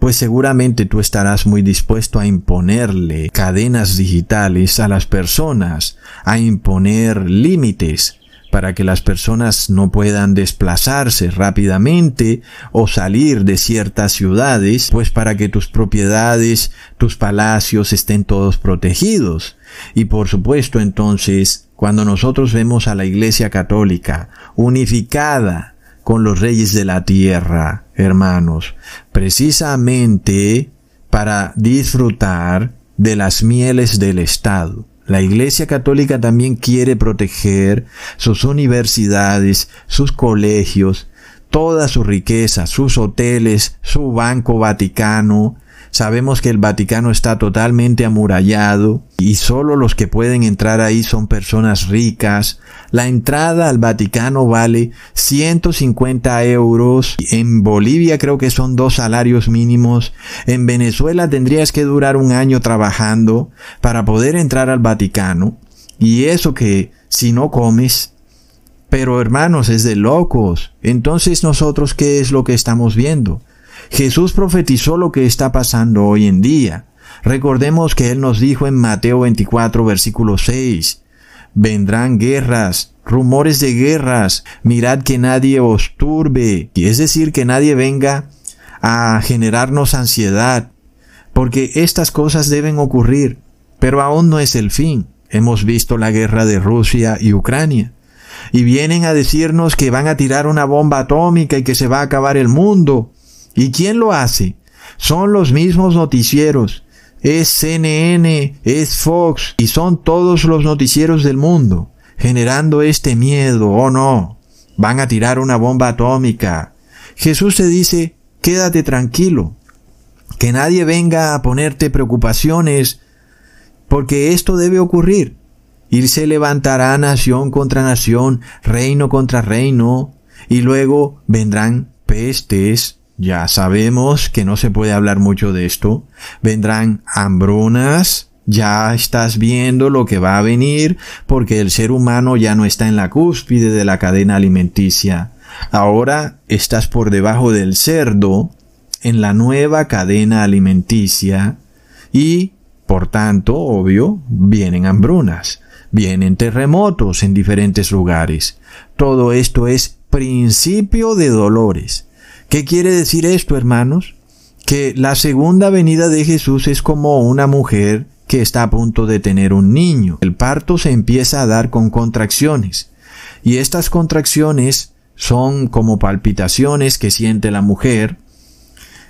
pues seguramente tú estarás muy dispuesto a imponerle cadenas digitales a las personas, a imponer límites para que las personas no puedan desplazarse rápidamente o salir de ciertas ciudades, pues para que tus propiedades, tus palacios estén todos protegidos. Y por supuesto entonces, cuando nosotros vemos a la Iglesia Católica unificada con los reyes de la tierra, hermanos, precisamente para disfrutar de las mieles del Estado, la Iglesia Católica también quiere proteger sus universidades, sus colegios, toda su riqueza, sus hoteles, su Banco Vaticano, Sabemos que el Vaticano está totalmente amurallado y solo los que pueden entrar ahí son personas ricas. La entrada al Vaticano vale 150 euros. En Bolivia creo que son dos salarios mínimos. En Venezuela tendrías que durar un año trabajando para poder entrar al Vaticano. Y eso que si no comes, pero hermanos, es de locos. Entonces nosotros, ¿qué es lo que estamos viendo? Jesús profetizó lo que está pasando hoy en día. Recordemos que Él nos dijo en Mateo 24, versículo 6, vendrán guerras, rumores de guerras, mirad que nadie os turbe, es decir, que nadie venga a generarnos ansiedad, porque estas cosas deben ocurrir, pero aún no es el fin. Hemos visto la guerra de Rusia y Ucrania. Y vienen a decirnos que van a tirar una bomba atómica y que se va a acabar el mundo. ¿Y quién lo hace? Son los mismos noticieros. Es CNN, es Fox y son todos los noticieros del mundo generando este miedo. Oh no, van a tirar una bomba atómica. Jesús te dice, quédate tranquilo, que nadie venga a ponerte preocupaciones, porque esto debe ocurrir. Y se levantará nación contra nación, reino contra reino, y luego vendrán pestes, ya sabemos que no se puede hablar mucho de esto. Vendrán hambrunas. Ya estás viendo lo que va a venir porque el ser humano ya no está en la cúspide de la cadena alimenticia. Ahora estás por debajo del cerdo en la nueva cadena alimenticia y, por tanto, obvio, vienen hambrunas, vienen terremotos en diferentes lugares. Todo esto es principio de dolores. ¿Qué quiere decir esto, hermanos? Que la segunda venida de Jesús es como una mujer que está a punto de tener un niño. El parto se empieza a dar con contracciones. Y estas contracciones son como palpitaciones que siente la mujer,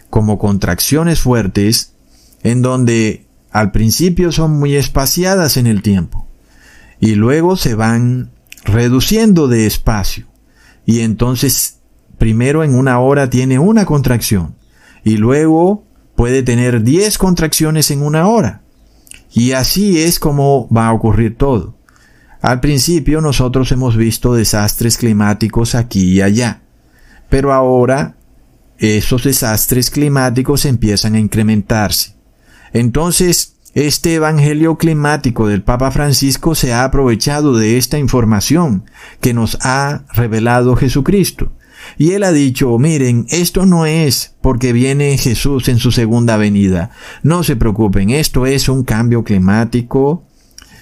como contracciones fuertes, en donde al principio son muy espaciadas en el tiempo y luego se van reduciendo de espacio y entonces primero en una hora tiene una contracción y luego puede tener 10 contracciones en una hora. Y así es como va a ocurrir todo. Al principio nosotros hemos visto desastres climáticos aquí y allá, pero ahora esos desastres climáticos empiezan a incrementarse. Entonces, este Evangelio climático del Papa Francisco se ha aprovechado de esta información que nos ha revelado Jesucristo Y él ha dicho, miren, esto no es porque viene Jesús en su segunda venida. No se preocupen, esto es un cambio climático.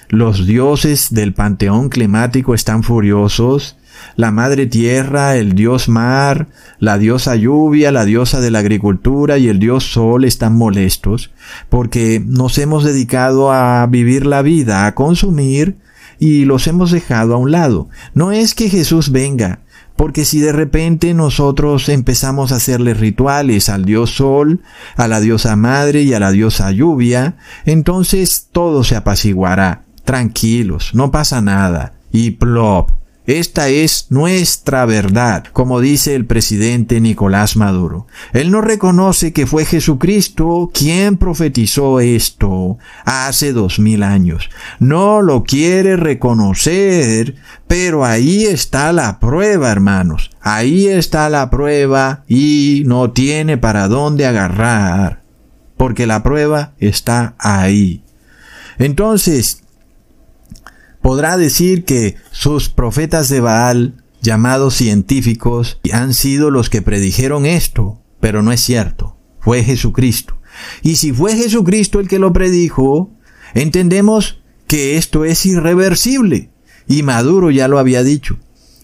Los dioses del panteón climático están furiosos. La madre tierra, el dios mar, la diosa lluvia, la diosa de la agricultura y el dios sol están molestos porque nos hemos dedicado a vivir la vida, a consumir y los hemos dejado a un lado. No es que Jesús venga, porque si de repente nosotros empezamos a hacerle rituales al dios sol, a la diosa madre y a la diosa lluvia, entonces todo se apaciguará. Tranquilos, no pasa nada. Y plop, esta es nuestra verdad, como dice el presidente Nicolás Maduro. Él no reconoce que fue Jesucristo quien profetizó esto hace dos mil años. No lo quiere reconocer, pero ahí está la prueba, hermanos. Ahí está la prueba y no tiene para dónde agarrar, porque la prueba está ahí. Entonces, podrá decir que sus profetas de Baal, llamados científicos, han sido los que predijeron esto, pero no es cierto, fue Jesucristo. Y si fue Jesucristo el que lo predijo, entendemos que esto es irreversible. Y Maduro ya lo había dicho.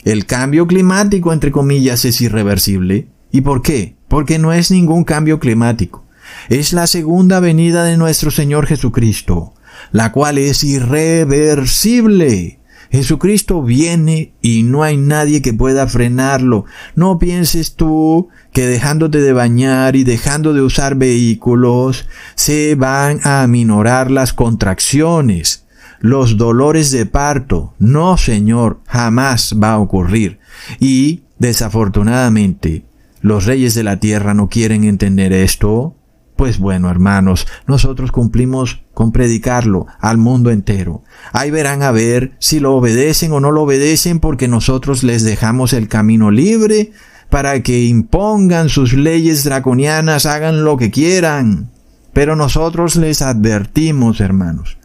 El cambio climático, entre comillas, es irreversible. ¿Y por qué? Porque no es ningún cambio climático. Es la segunda venida de nuestro Señor Jesucristo la cual es irreversible. Jesucristo viene y no hay nadie que pueda frenarlo. No pienses tú que dejándote de bañar y dejando de usar vehículos se van a aminorar las contracciones, los dolores de parto. No, Señor, jamás va a ocurrir. Y, desafortunadamente, los reyes de la tierra no quieren entender esto. Pues bueno, hermanos, nosotros cumplimos con predicarlo al mundo entero. Ahí verán a ver si lo obedecen o no lo obedecen porque nosotros les dejamos el camino libre para que impongan sus leyes draconianas, hagan lo que quieran. Pero nosotros les advertimos, hermanos.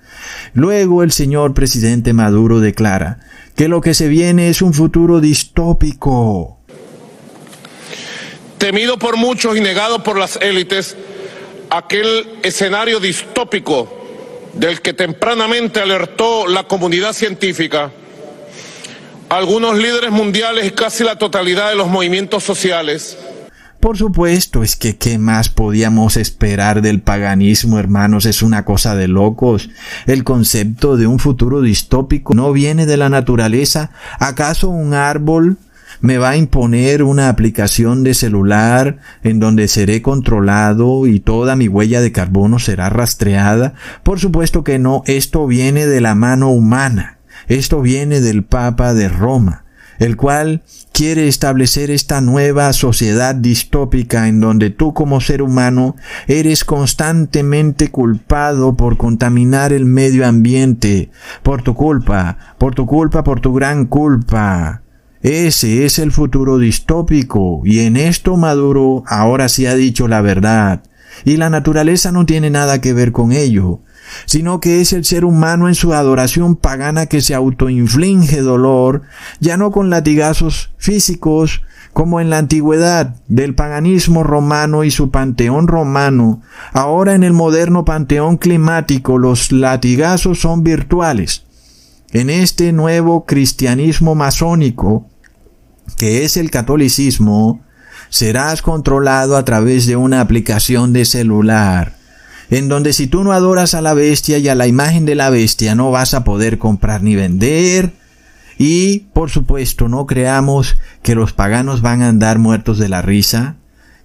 Luego el señor presidente Maduro declara que lo que se viene es un futuro distópico. Temido por muchos y negado por las élites, aquel escenario distópico del que tempranamente alertó la comunidad científica, algunos líderes mundiales y casi la totalidad de los movimientos sociales. Por supuesto, es que qué más podíamos esperar del paganismo, hermanos, es una cosa de locos. El concepto de un futuro distópico no viene de la naturaleza. ¿Acaso un árbol me va a imponer una aplicación de celular en donde seré controlado y toda mi huella de carbono será rastreada? Por supuesto que no, esto viene de la mano humana, esto viene del Papa de Roma, el cual quiere establecer esta nueva sociedad distópica en donde tú como ser humano eres constantemente culpado por contaminar el medio ambiente, por tu culpa, por tu culpa, por tu gran culpa. Ese es el futuro distópico y en esto Maduro ahora sí ha dicho la verdad. Y la naturaleza no tiene nada que ver con ello, sino que es el ser humano en su adoración pagana que se autoinflige dolor, ya no con latigazos físicos, como en la antigüedad del paganismo romano y su panteón romano, ahora en el moderno panteón climático los latigazos son virtuales. En este nuevo cristianismo masónico, que es el catolicismo, serás controlado a través de una aplicación de celular, en donde si tú no adoras a la bestia y a la imagen de la bestia no vas a poder comprar ni vender, y, por supuesto, no creamos que los paganos van a andar muertos de la risa.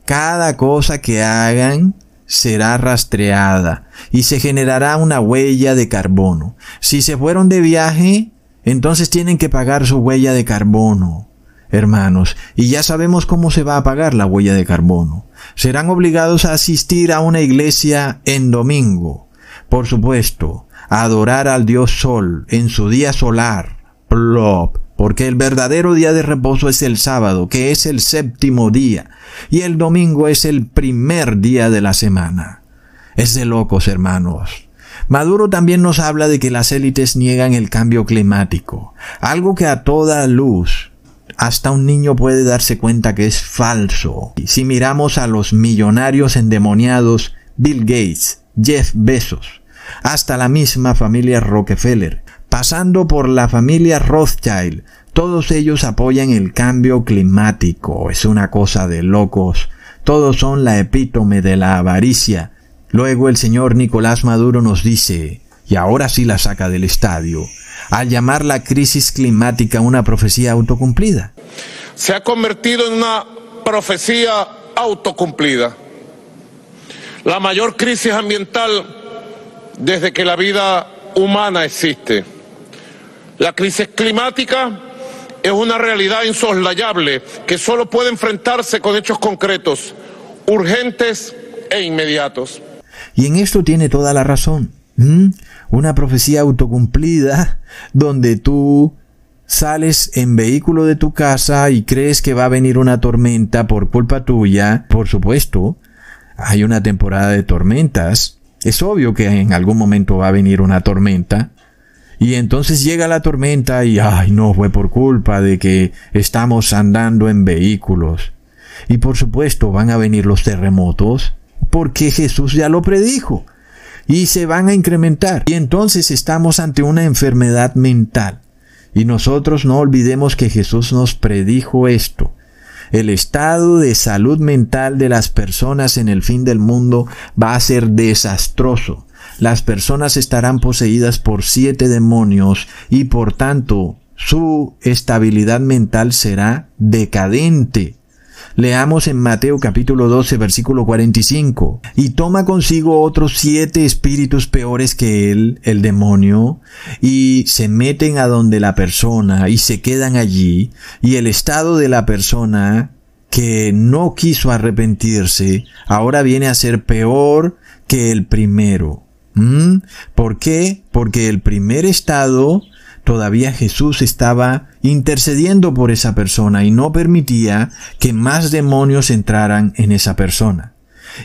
Cada cosa que hagan será rastreada y se generará una huella de carbono. Si se fueron de viaje, entonces tienen que pagar su huella de carbono hermanos, y ya sabemos cómo se va a pagar la huella de carbono. Serán obligados a asistir a una iglesia en domingo, por supuesto, a adorar al dios sol en su día solar, plop, porque el verdadero día de reposo es el sábado, que es el séptimo día, y el domingo es el primer día de la semana. Es de locos, hermanos. Maduro también nos habla de que las élites niegan el cambio climático, algo que a toda luz hasta un niño puede darse cuenta que es falso. Si miramos a los millonarios endemoniados, Bill Gates, Jeff Bezos, hasta la misma familia Rockefeller, pasando por la familia Rothschild, todos ellos apoyan el cambio climático. Es una cosa de locos. Todos son la epítome de la avaricia. Luego el señor Nicolás Maduro nos dice, y ahora sí la saca del estadio, al llamar la crisis climática una profecía autocumplida. Se ha convertido en una profecía autocumplida. La mayor crisis ambiental desde que la vida humana existe. La crisis climática es una realidad insoslayable que solo puede enfrentarse con hechos concretos, urgentes e inmediatos. Y en esto tiene toda la razón. Una profecía autocumplida donde tú sales en vehículo de tu casa y crees que va a venir una tormenta por culpa tuya. Por supuesto, hay una temporada de tormentas. Es obvio que en algún momento va a venir una tormenta. Y entonces llega la tormenta y, ay, no, fue por culpa de que estamos andando en vehículos. Y por supuesto van a venir los terremotos, porque Jesús ya lo predijo. Y se van a incrementar. Y entonces estamos ante una enfermedad mental. Y nosotros no olvidemos que Jesús nos predijo esto. El estado de salud mental de las personas en el fin del mundo va a ser desastroso las personas estarán poseídas por siete demonios y por tanto su estabilidad mental será decadente. Leamos en Mateo capítulo 12 versículo 45. Y toma consigo otros siete espíritus peores que él, el demonio, y se meten a donde la persona y se quedan allí, y el estado de la persona que no quiso arrepentirse, ahora viene a ser peor que el primero. ¿Mm? ¿Por qué? Porque el primer estado todavía Jesús estaba intercediendo por esa persona y no permitía que más demonios entraran en esa persona.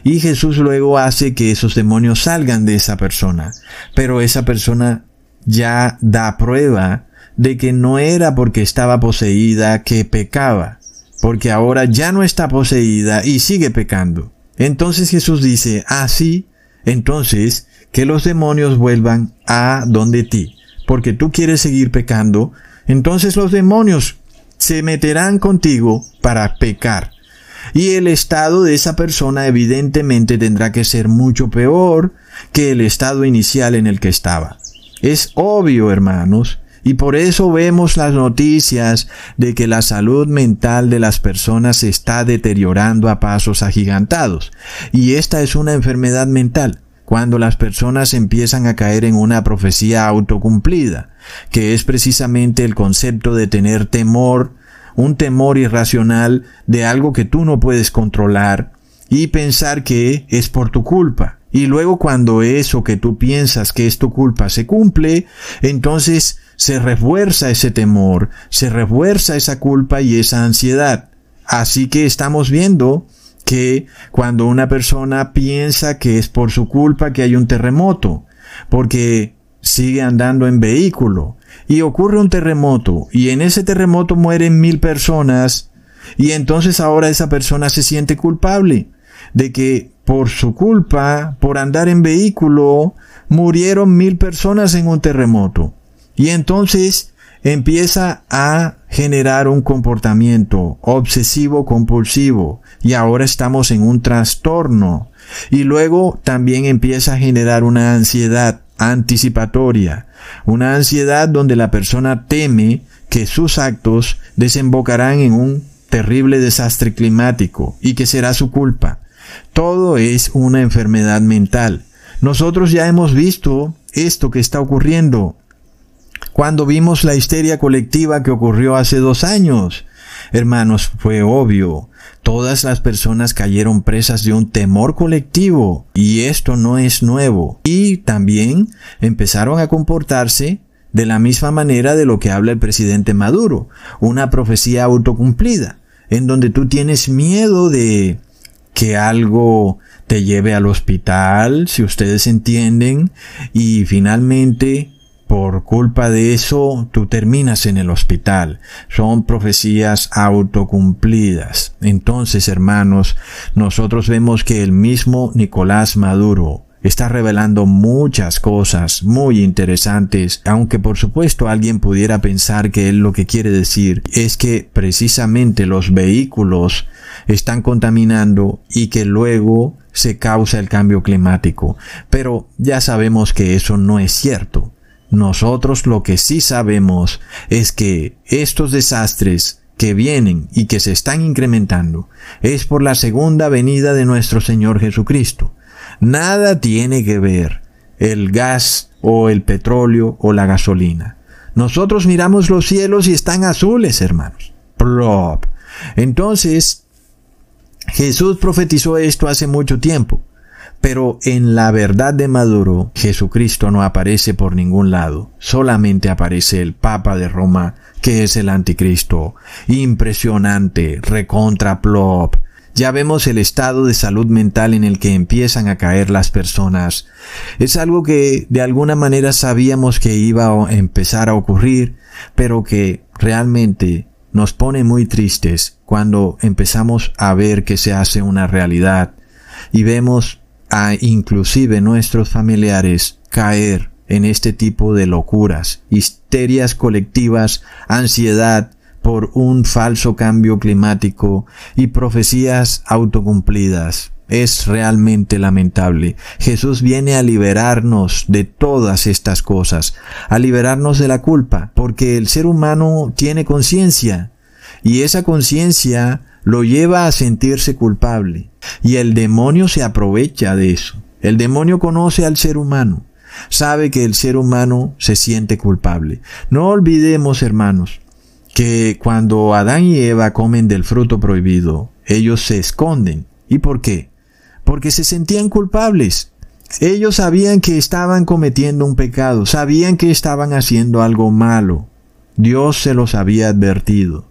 Y Jesús luego hace que esos demonios salgan de esa persona. Pero esa persona ya da prueba de que no era porque estaba poseída que pecaba, porque ahora ya no está poseída y sigue pecando. Entonces Jesús dice, así, ah, entonces que los demonios vuelvan a donde ti, porque tú quieres seguir pecando, entonces los demonios se meterán contigo para pecar. Y el estado de esa persona evidentemente tendrá que ser mucho peor que el estado inicial en el que estaba. Es obvio, hermanos, y por eso vemos las noticias de que la salud mental de las personas se está deteriorando a pasos agigantados. Y esta es una enfermedad mental cuando las personas empiezan a caer en una profecía autocumplida, que es precisamente el concepto de tener temor, un temor irracional de algo que tú no puedes controlar y pensar que es por tu culpa. Y luego cuando eso que tú piensas que es tu culpa se cumple, entonces se refuerza ese temor, se refuerza esa culpa y esa ansiedad. Así que estamos viendo que cuando una persona piensa que es por su culpa que hay un terremoto, porque sigue andando en vehículo y ocurre un terremoto y en ese terremoto mueren mil personas y entonces ahora esa persona se siente culpable de que por su culpa, por andar en vehículo, murieron mil personas en un terremoto. Y entonces empieza a generar un comportamiento obsesivo compulsivo y ahora estamos en un trastorno y luego también empieza a generar una ansiedad anticipatoria, una ansiedad donde la persona teme que sus actos desembocarán en un terrible desastre climático y que será su culpa. Todo es una enfermedad mental. Nosotros ya hemos visto esto que está ocurriendo cuando vimos la histeria colectiva que ocurrió hace dos años. Hermanos, fue obvio. Todas las personas cayeron presas de un temor colectivo y esto no es nuevo. Y también empezaron a comportarse de la misma manera de lo que habla el presidente Maduro, una profecía autocumplida, en donde tú tienes miedo de que algo te lleve al hospital, si ustedes entienden, y finalmente por culpa de eso tú terminas en el hospital. Son profecías autocumplidas. Entonces, hermanos, nosotros vemos que el mismo Nicolás Maduro está revelando muchas cosas muy interesantes, aunque por supuesto alguien pudiera pensar que él lo que quiere decir es que precisamente los vehículos están contaminando y que luego se causa el cambio climático. Pero ya sabemos que eso no es cierto. Nosotros lo que sí sabemos es que estos desastres que vienen y que se están incrementando es por la segunda venida de nuestro Señor Jesucristo. Nada tiene que ver el gas o el petróleo o la gasolina. Nosotros miramos los cielos y están azules, hermanos. Entonces, Jesús profetizó esto hace mucho tiempo, pero en la verdad de Maduro, Jesucristo no aparece por ningún lado, solamente aparece el Papa de Roma, que es el anticristo. Impresionante, recontra plop. Ya vemos el estado de salud mental en el que empiezan a caer las personas. Es algo que de alguna manera sabíamos que iba a empezar a ocurrir, pero que realmente nos pone muy tristes cuando empezamos a ver que se hace una realidad y vemos a inclusive nuestros familiares caer en este tipo de locuras, histerias colectivas, ansiedad por un falso cambio climático y profecías autocumplidas. Es realmente lamentable. Jesús viene a liberarnos de todas estas cosas, a liberarnos de la culpa, porque el ser humano tiene conciencia y esa conciencia lo lleva a sentirse culpable. Y el demonio se aprovecha de eso. El demonio conoce al ser humano, sabe que el ser humano se siente culpable. No olvidemos, hermanos, que cuando Adán y Eva comen del fruto prohibido, ellos se esconden. ¿Y por qué? porque se sentían culpables. Ellos sabían que estaban cometiendo un pecado, sabían que estaban haciendo algo malo. Dios se los había advertido.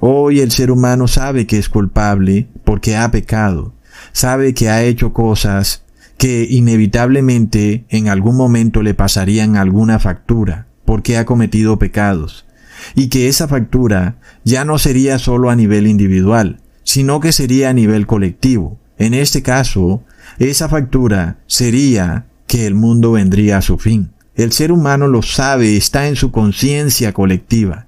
Hoy el ser humano sabe que es culpable porque ha pecado, sabe que ha hecho cosas que inevitablemente en algún momento le pasarían alguna factura porque ha cometido pecados, y que esa factura ya no sería solo a nivel individual, sino que sería a nivel colectivo, en este caso, esa factura sería que el mundo vendría a su fin. El ser humano lo sabe, está en su conciencia colectiva.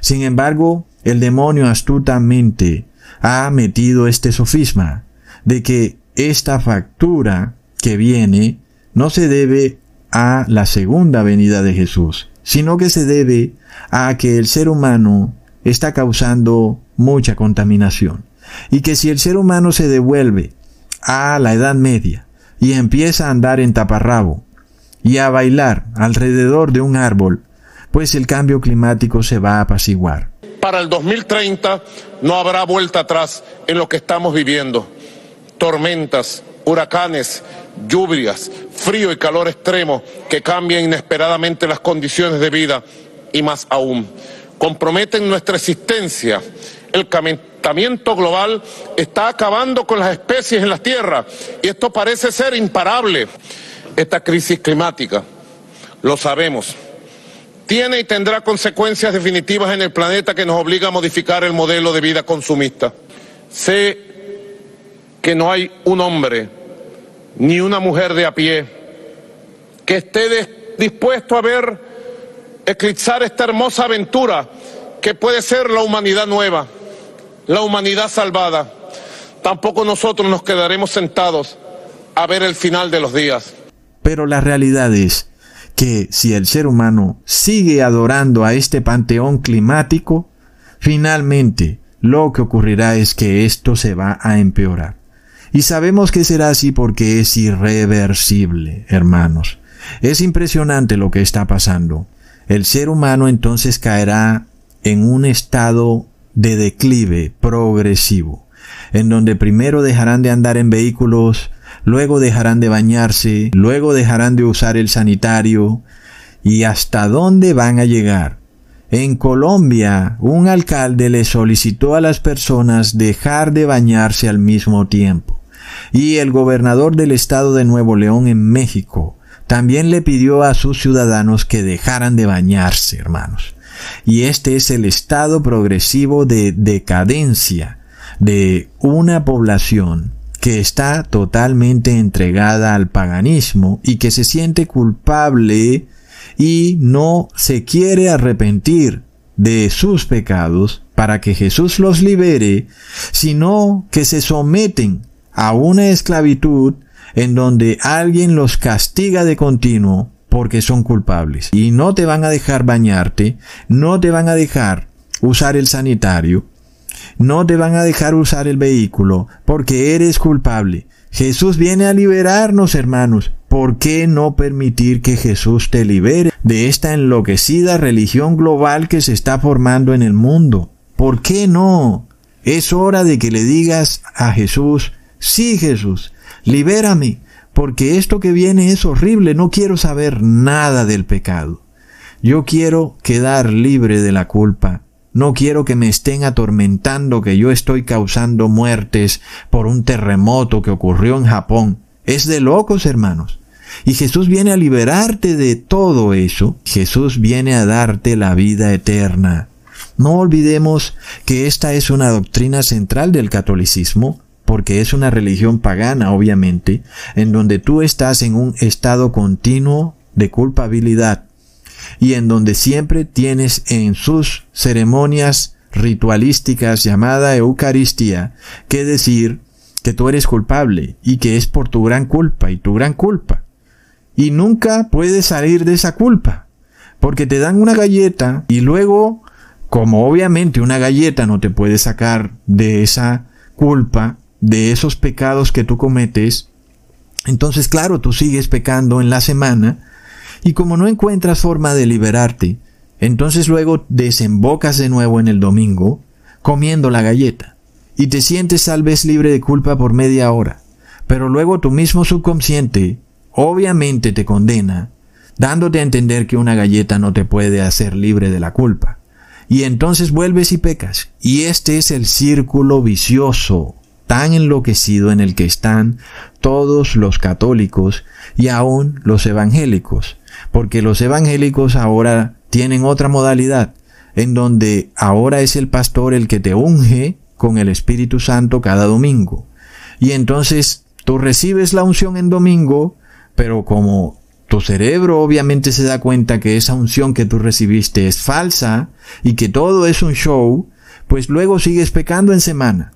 Sin embargo, el demonio astutamente ha metido este sofisma de que esta factura que viene no se debe a la segunda venida de Jesús, sino que se debe a que el ser humano está causando mucha contaminación y que si el ser humano se devuelve a la Edad Media y empieza a andar en taparrabo y a bailar alrededor de un árbol, pues el cambio climático se va a apaciguar. Para el 2030 no habrá vuelta atrás en lo que estamos viviendo. Tormentas, huracanes, lluvias, frío y calor extremo que cambian inesperadamente las condiciones de vida y más aún, comprometen nuestra existencia el calentamiento global está acabando con las especies en la Tierra y esto parece ser imparable. Esta crisis climática, lo sabemos, tiene y tendrá consecuencias definitivas en el planeta que nos obliga a modificar el modelo de vida consumista. Sé que no hay un hombre ni una mujer de a pie que esté dispuesto a ver eclipsar esta hermosa aventura que puede ser la humanidad nueva la humanidad salvada, tampoco nosotros nos quedaremos sentados a ver el final de los días. Pero la realidad es que si el ser humano sigue adorando a este panteón climático, finalmente lo que ocurrirá es que esto se va a empeorar. Y sabemos que será así porque es irreversible, hermanos. Es impresionante lo que está pasando. El ser humano entonces caerá en un estado de declive progresivo, en donde primero dejarán de andar en vehículos, luego dejarán de bañarse, luego dejarán de usar el sanitario, y hasta dónde van a llegar. En Colombia, un alcalde le solicitó a las personas dejar de bañarse al mismo tiempo, y el gobernador del estado de Nuevo León en México también le pidió a sus ciudadanos que dejaran de bañarse, hermanos. Y este es el estado progresivo de decadencia de una población que está totalmente entregada al paganismo y que se siente culpable y no se quiere arrepentir de sus pecados para que Jesús los libere, sino que se someten a una esclavitud en donde alguien los castiga de continuo porque son culpables. Y no te van a dejar bañarte, no te van a dejar usar el sanitario, no te van a dejar usar el vehículo porque eres culpable. Jesús viene a liberarnos, hermanos. ¿Por qué no permitir que Jesús te libere de esta enloquecida religión global que se está formando en el mundo? ¿Por qué no? Es hora de que le digas a Jesús, sí Jesús, libérame, porque esto que viene es horrible, no quiero saber nada del pecado. Yo quiero quedar libre de la culpa. No quiero que me estén atormentando que yo estoy causando muertes por un terremoto que ocurrió en Japón. Es de locos, hermanos. Y Jesús viene a liberarte de todo eso. Jesús viene a darte la vida eterna. No olvidemos que esta es una doctrina central del catolicismo porque es una religión pagana, obviamente, en donde tú estás en un estado continuo de culpabilidad y en donde siempre tienes en sus ceremonias ritualísticas llamada Eucaristía que decir que tú eres culpable y que es por tu gran culpa y tu gran culpa. Y nunca puedes salir de esa culpa, porque te dan una galleta y luego, como obviamente una galleta no te puede sacar de esa culpa, de esos pecados que tú cometes, entonces claro, tú sigues pecando en la semana y como no encuentras forma de liberarte, entonces luego desembocas de nuevo en el domingo comiendo la galleta y te sientes tal vez libre de culpa por media hora, pero luego tu mismo subconsciente obviamente te condena, dándote a entender que una galleta no te puede hacer libre de la culpa. Y entonces vuelves y pecas. Y este es el círculo vicioso tan enloquecido en el que están todos los católicos y aún los evangélicos, porque los evangélicos ahora tienen otra modalidad, en donde ahora es el pastor el que te unge con el Espíritu Santo cada domingo. Y entonces tú recibes la unción en domingo, pero como tu cerebro obviamente se da cuenta que esa unción que tú recibiste es falsa y que todo es un show, pues luego sigues pecando en semana.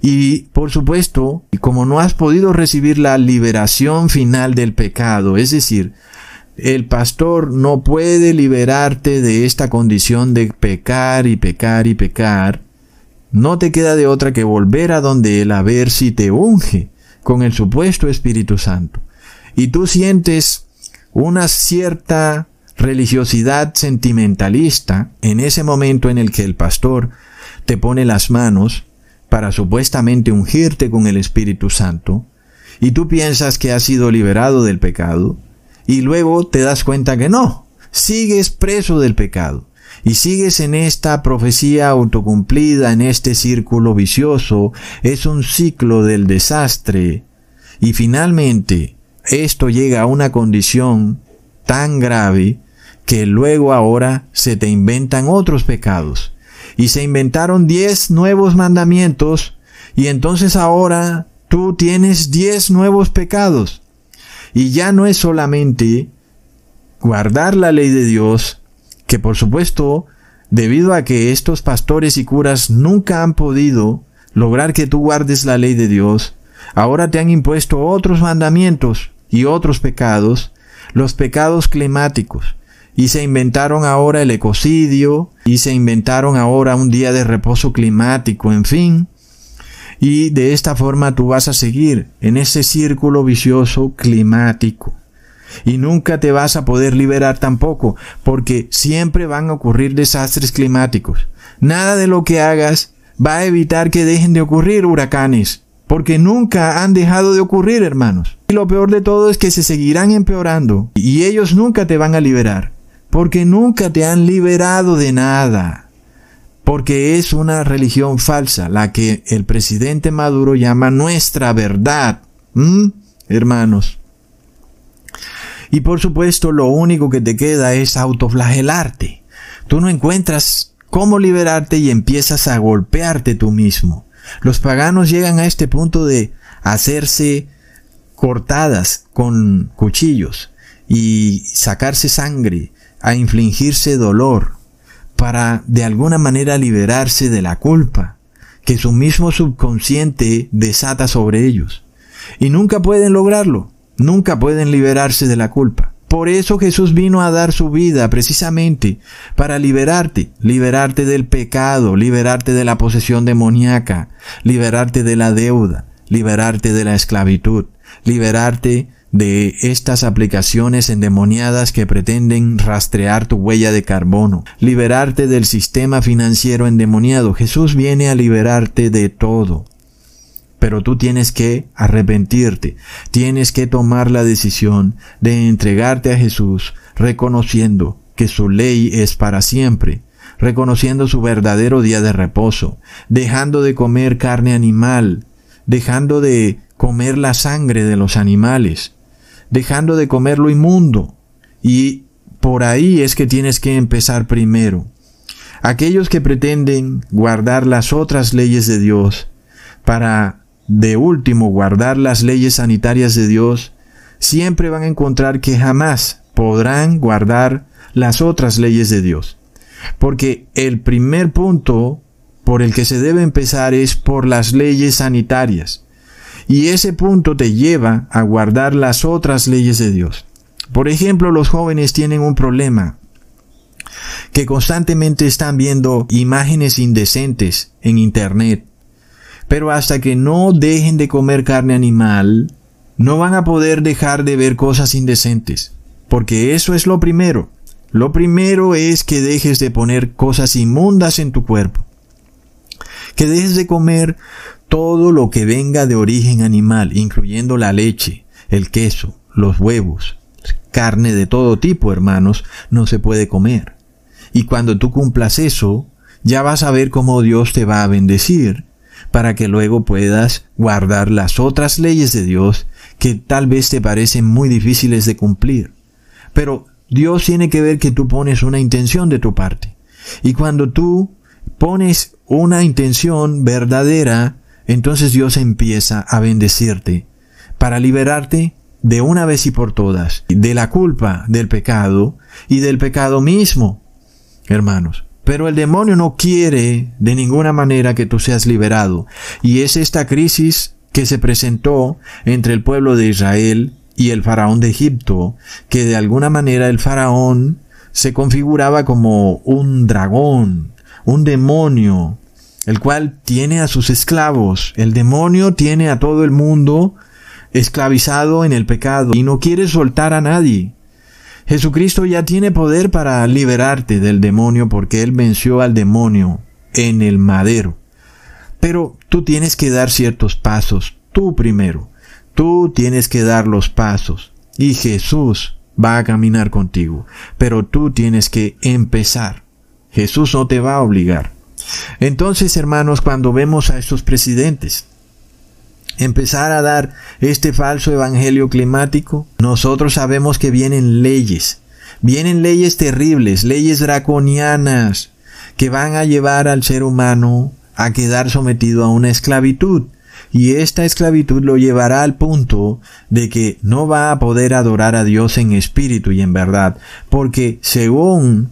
Y por supuesto, como no has podido recibir la liberación final del pecado, es decir, el pastor no puede liberarte de esta condición de pecar y pecar y pecar, no te queda de otra que volver a donde él a ver si te unge con el supuesto Espíritu Santo. Y tú sientes una cierta religiosidad sentimentalista en ese momento en el que el pastor te pone las manos para supuestamente ungirte con el Espíritu Santo, y tú piensas que has sido liberado del pecado, y luego te das cuenta que no, sigues preso del pecado, y sigues en esta profecía autocumplida, en este círculo vicioso, es un ciclo del desastre, y finalmente esto llega a una condición tan grave que luego ahora se te inventan otros pecados y se inventaron diez nuevos mandamientos y entonces ahora tú tienes diez nuevos pecados. Y ya no es solamente guardar la ley de Dios, que por supuesto, debido a que estos pastores y curas nunca han podido lograr que tú guardes la ley de Dios, ahora te han impuesto otros mandamientos y otros pecados, los pecados climáticos, y se inventaron ahora el ecocidio, y se inventaron ahora un día de reposo climático, en fin. Y de esta forma tú vas a seguir en ese círculo vicioso climático. Y nunca te vas a poder liberar tampoco, porque siempre van a ocurrir desastres climáticos. Nada de lo que hagas va a evitar que dejen de ocurrir huracanes, porque nunca han dejado de ocurrir, hermanos. Y lo peor de todo es que se seguirán empeorando, y ellos nunca te van a liberar porque nunca te han liberado de nada, porque es una religión falsa, la que el presidente Maduro llama nuestra verdad, hermanos. Y por supuesto lo único que te queda es autoflagelarte. Tú no encuentras cómo liberarte y empiezas a golpearte tú mismo. Los paganos llegan a este punto de hacerse cortadas con cuchillos y sacarse sangre, a infligirse dolor, para de alguna manera liberarse de la culpa que su mismo subconsciente desata sobre ellos. Y nunca pueden lograrlo, nunca pueden liberarse de la culpa. Por eso Jesús vino a dar su vida precisamente para liberarte, liberarte del pecado, liberarte de la posesión demoníaca, liberarte de la deuda, liberarte de la esclavitud, liberarte de estas aplicaciones endemoniadas que pretenden rastrear tu huella de carbono, liberarte del sistema financiero endemoniado. Jesús viene a liberarte de todo. Pero tú tienes que arrepentirte, tienes que tomar la decisión de entregarte a Jesús, reconociendo que su ley es para siempre, reconociendo su verdadero día de reposo, dejando de comer carne animal, dejando de comer la sangre de los animales, dejando de comer lo inmundo. Y por ahí es que tienes que empezar primero. Aquellos que pretenden guardar las otras leyes de Dios para de último guardar las leyes sanitarias de Dios, siempre van a encontrar que jamás podrán guardar las otras leyes de Dios. Porque el primer punto por el que se debe empezar es por las leyes sanitarias. Y ese punto te lleva a guardar las otras leyes de Dios. Por ejemplo, los jóvenes tienen un problema que constantemente están viendo imágenes indecentes en Internet. Pero hasta que no dejen de comer carne animal, no van a poder dejar de ver cosas indecentes. Porque eso es lo primero. Lo primero es que dejes de poner cosas inmundas en tu cuerpo. Que dejes de comer todo lo que venga de origen animal, incluyendo la leche, el queso, los huevos, carne de todo tipo, hermanos, no se puede comer. Y cuando tú cumplas eso, ya vas a ver cómo Dios te va a bendecir para que luego puedas guardar las otras leyes de Dios que tal vez te parecen muy difíciles de cumplir. Pero Dios tiene que ver que tú pones una intención de tu parte. Y cuando tú pones una intención verdadera, entonces Dios empieza a bendecirte para liberarte de una vez y por todas de la culpa del pecado y del pecado mismo, hermanos. Pero el demonio no quiere de ninguna manera que tú seas liberado. Y es esta crisis que se presentó entre el pueblo de Israel y el faraón de Egipto, que de alguna manera el faraón se configuraba como un dragón, un demonio, el cual tiene a sus esclavos. El demonio tiene a todo el mundo esclavizado en el pecado y no quiere soltar a nadie. Jesucristo ya tiene poder para liberarte del demonio porque Él venció al demonio en el madero. Pero tú tienes que dar ciertos pasos, tú primero. Tú tienes que dar los pasos y Jesús va a caminar contigo. Pero tú tienes que empezar. Jesús no te va a obligar. Entonces, hermanos, cuando vemos a estos presidentes empezar a dar este falso evangelio climático, nosotros sabemos que vienen leyes, vienen leyes terribles, leyes draconianas, que van a llevar al ser humano a quedar sometido a una esclavitud. Y esta esclavitud lo llevará al punto de que no va a poder adorar a Dios en espíritu y en verdad, porque según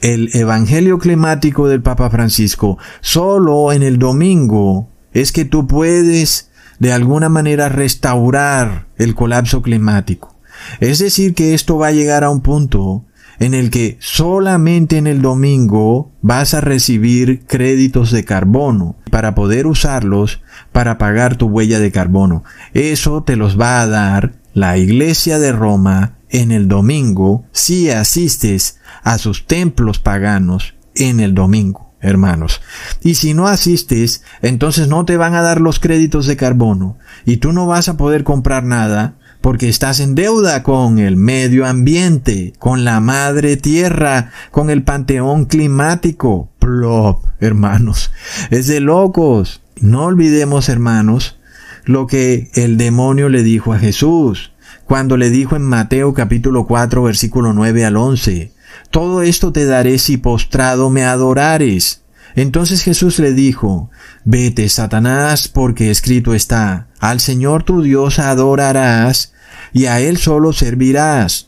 el Evangelio climático del Papa Francisco, solo en el domingo es que tú puedes de alguna manera restaurar el colapso climático. Es decir, que esto va a llegar a un punto en el que solamente en el domingo vas a recibir créditos de carbono para poder usarlos para pagar tu huella de carbono. Eso te los va a dar la Iglesia de Roma en el domingo si asistes a sus templos paganos en el domingo, hermanos. Y si no asistes, entonces no te van a dar los créditos de carbono y tú no vas a poder comprar nada porque estás en deuda con el medio ambiente, con la madre tierra, con el panteón climático. Plop, hermanos. Es de locos. No olvidemos, hermanos, lo que el demonio le dijo a Jesús cuando le dijo en Mateo capítulo 4 versículo 9 al 11, Todo esto te daré si postrado me adorares. Entonces Jesús le dijo, Vete, Satanás, porque escrito está, Al Señor tu Dios adorarás, y a Él solo servirás.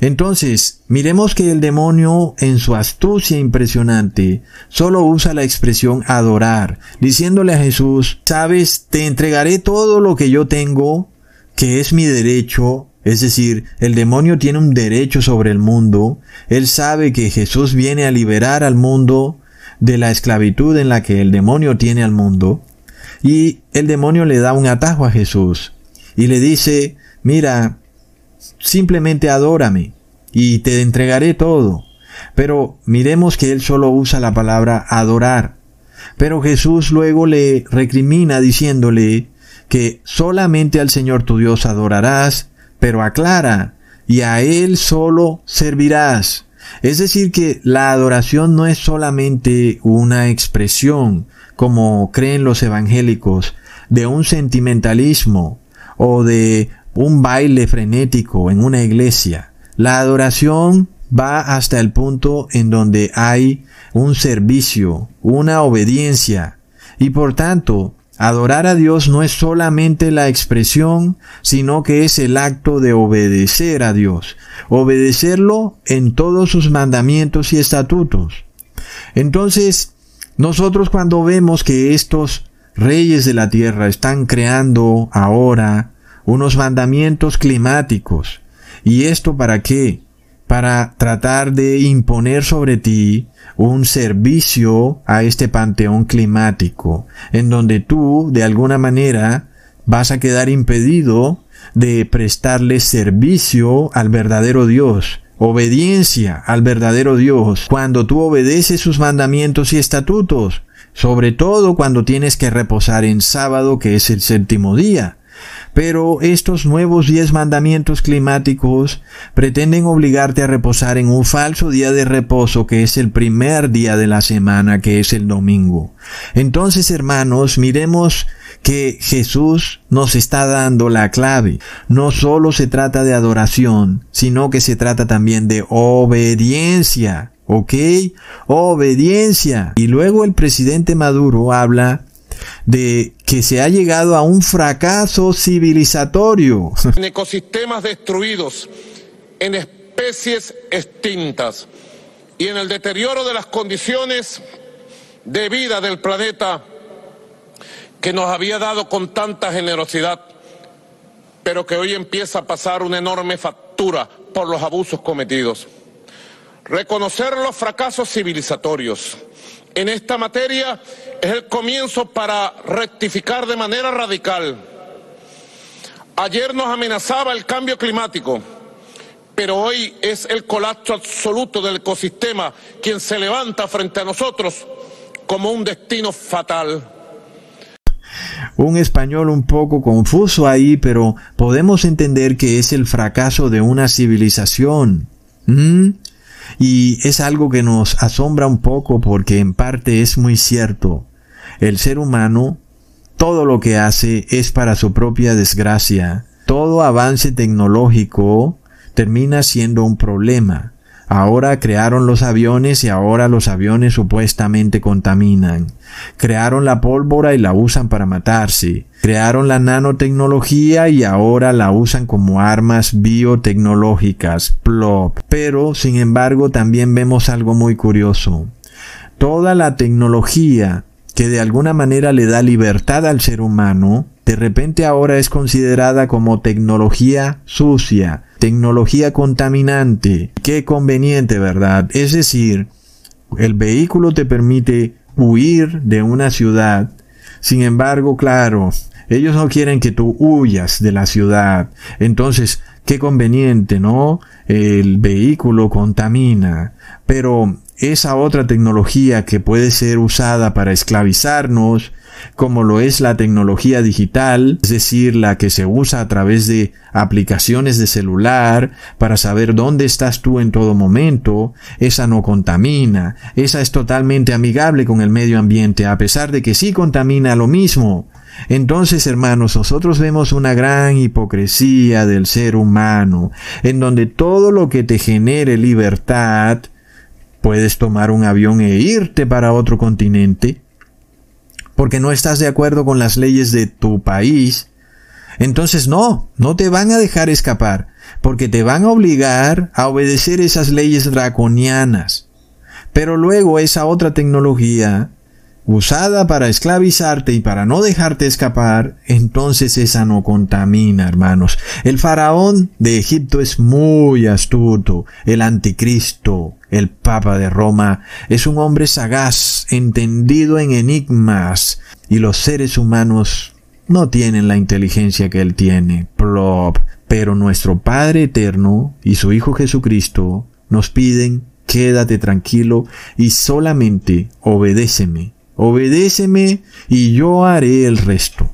Entonces, miremos que el demonio, en su astucia impresionante, solo usa la expresión adorar, diciéndole a Jesús, sabes, te entregaré todo lo que yo tengo, que es mi derecho, es decir, el demonio tiene un derecho sobre el mundo, él sabe que Jesús viene a liberar al mundo de la esclavitud en la que el demonio tiene al mundo, y el demonio le da un atajo a Jesús y le dice, mira, simplemente adórame y te entregaré todo. Pero miremos que él solo usa la palabra adorar. Pero Jesús luego le recrimina diciéndole que solamente al Señor tu Dios adorarás, pero aclara, y a Él solo servirás. Es decir, que la adoración no es solamente una expresión, como creen los evangélicos, de un sentimentalismo o de un baile frenético en una iglesia. La adoración va hasta el punto en donde hay un servicio, una obediencia. Y por tanto, adorar a Dios no es solamente la expresión, sino que es el acto de obedecer a Dios, obedecerlo en todos sus mandamientos y estatutos. Entonces, nosotros cuando vemos que estos reyes de la tierra están creando ahora unos mandamientos climáticos. ¿Y esto para qué? Para tratar de imponer sobre ti un servicio a este panteón climático, en donde tú, de alguna manera, vas a quedar impedido de prestarle servicio al verdadero Dios, obediencia al verdadero Dios, cuando tú obedeces sus mandamientos y estatutos, sobre todo cuando tienes que reposar en sábado, que es el séptimo día. Pero estos nuevos diez mandamientos climáticos pretenden obligarte a reposar en un falso día de reposo que es el primer día de la semana, que es el domingo. Entonces, hermanos, miremos que Jesús nos está dando la clave. No solo se trata de adoración, sino que se trata también de obediencia. ¿Ok? Obediencia. Y luego el presidente Maduro habla de que se ha llegado a un fracaso civilizatorio. En ecosistemas destruidos, en especies extintas y en el deterioro de las condiciones de vida del planeta que nos había dado con tanta generosidad, pero que hoy empieza a pasar una enorme factura por los abusos cometidos. Reconocer los fracasos civilizatorios en esta materia es el comienzo para rectificar de manera radical. Ayer nos amenazaba el cambio climático, pero hoy es el colapso absoluto del ecosistema quien se levanta frente a nosotros como un destino fatal. Un español un poco confuso ahí, pero podemos entender que es el fracaso de una civilización. ¿Mm? Y es algo que nos asombra un poco porque en parte es muy cierto. El ser humano, todo lo que hace es para su propia desgracia. Todo avance tecnológico termina siendo un problema. Ahora crearon los aviones y ahora los aviones supuestamente contaminan. Crearon la pólvora y la usan para matarse. Crearon la nanotecnología y ahora la usan como armas biotecnológicas. Plop. Pero, sin embargo, también vemos algo muy curioso. Toda la tecnología que de alguna manera le da libertad al ser humano, de repente ahora es considerada como tecnología sucia, tecnología contaminante. Qué conveniente, ¿verdad? Es decir, el vehículo te permite huir de una ciudad. Sin embargo, claro, ellos no quieren que tú huyas de la ciudad. Entonces, qué conveniente, ¿no? El vehículo contamina. Pero esa otra tecnología que puede ser usada para esclavizarnos, como lo es la tecnología digital, es decir, la que se usa a través de aplicaciones de celular para saber dónde estás tú en todo momento, esa no contamina, esa es totalmente amigable con el medio ambiente, a pesar de que sí contamina lo mismo, Entonces, hermanos, nosotros vemos una gran hipocresía del ser humano, en donde todo lo que te genere libertad, puedes tomar un avión e irte para otro continente, porque no estás de acuerdo con las leyes de tu país, entonces no, no te van a dejar escapar, porque te van a obligar a obedecer esas leyes draconianas. Pero luego esa otra tecnología usada para esclavizarte y para no dejarte escapar, entonces esa no contamina, hermanos. El faraón de Egipto es muy astuto, el anticristo, el papa de Roma, es un hombre sagaz, entendido en enigmas, y los seres humanos no tienen la inteligencia que él tiene, plop. Pero nuestro Padre Eterno y su Hijo Jesucristo nos piden, quédate tranquilo y solamente obedéceme obedéceme y yo haré el resto.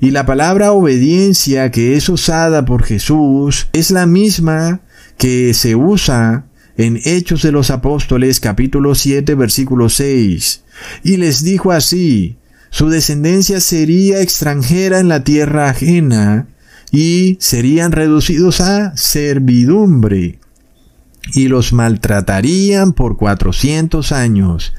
Y la palabra obediencia que es usada por Jesús es la misma que se usa en Hechos de los Apóstoles capítulo 7 versículo 6. Y les dijo así, su descendencia sería extranjera en la tierra ajena y serían reducidos a servidumbre y los maltratarían por cuatrocientos años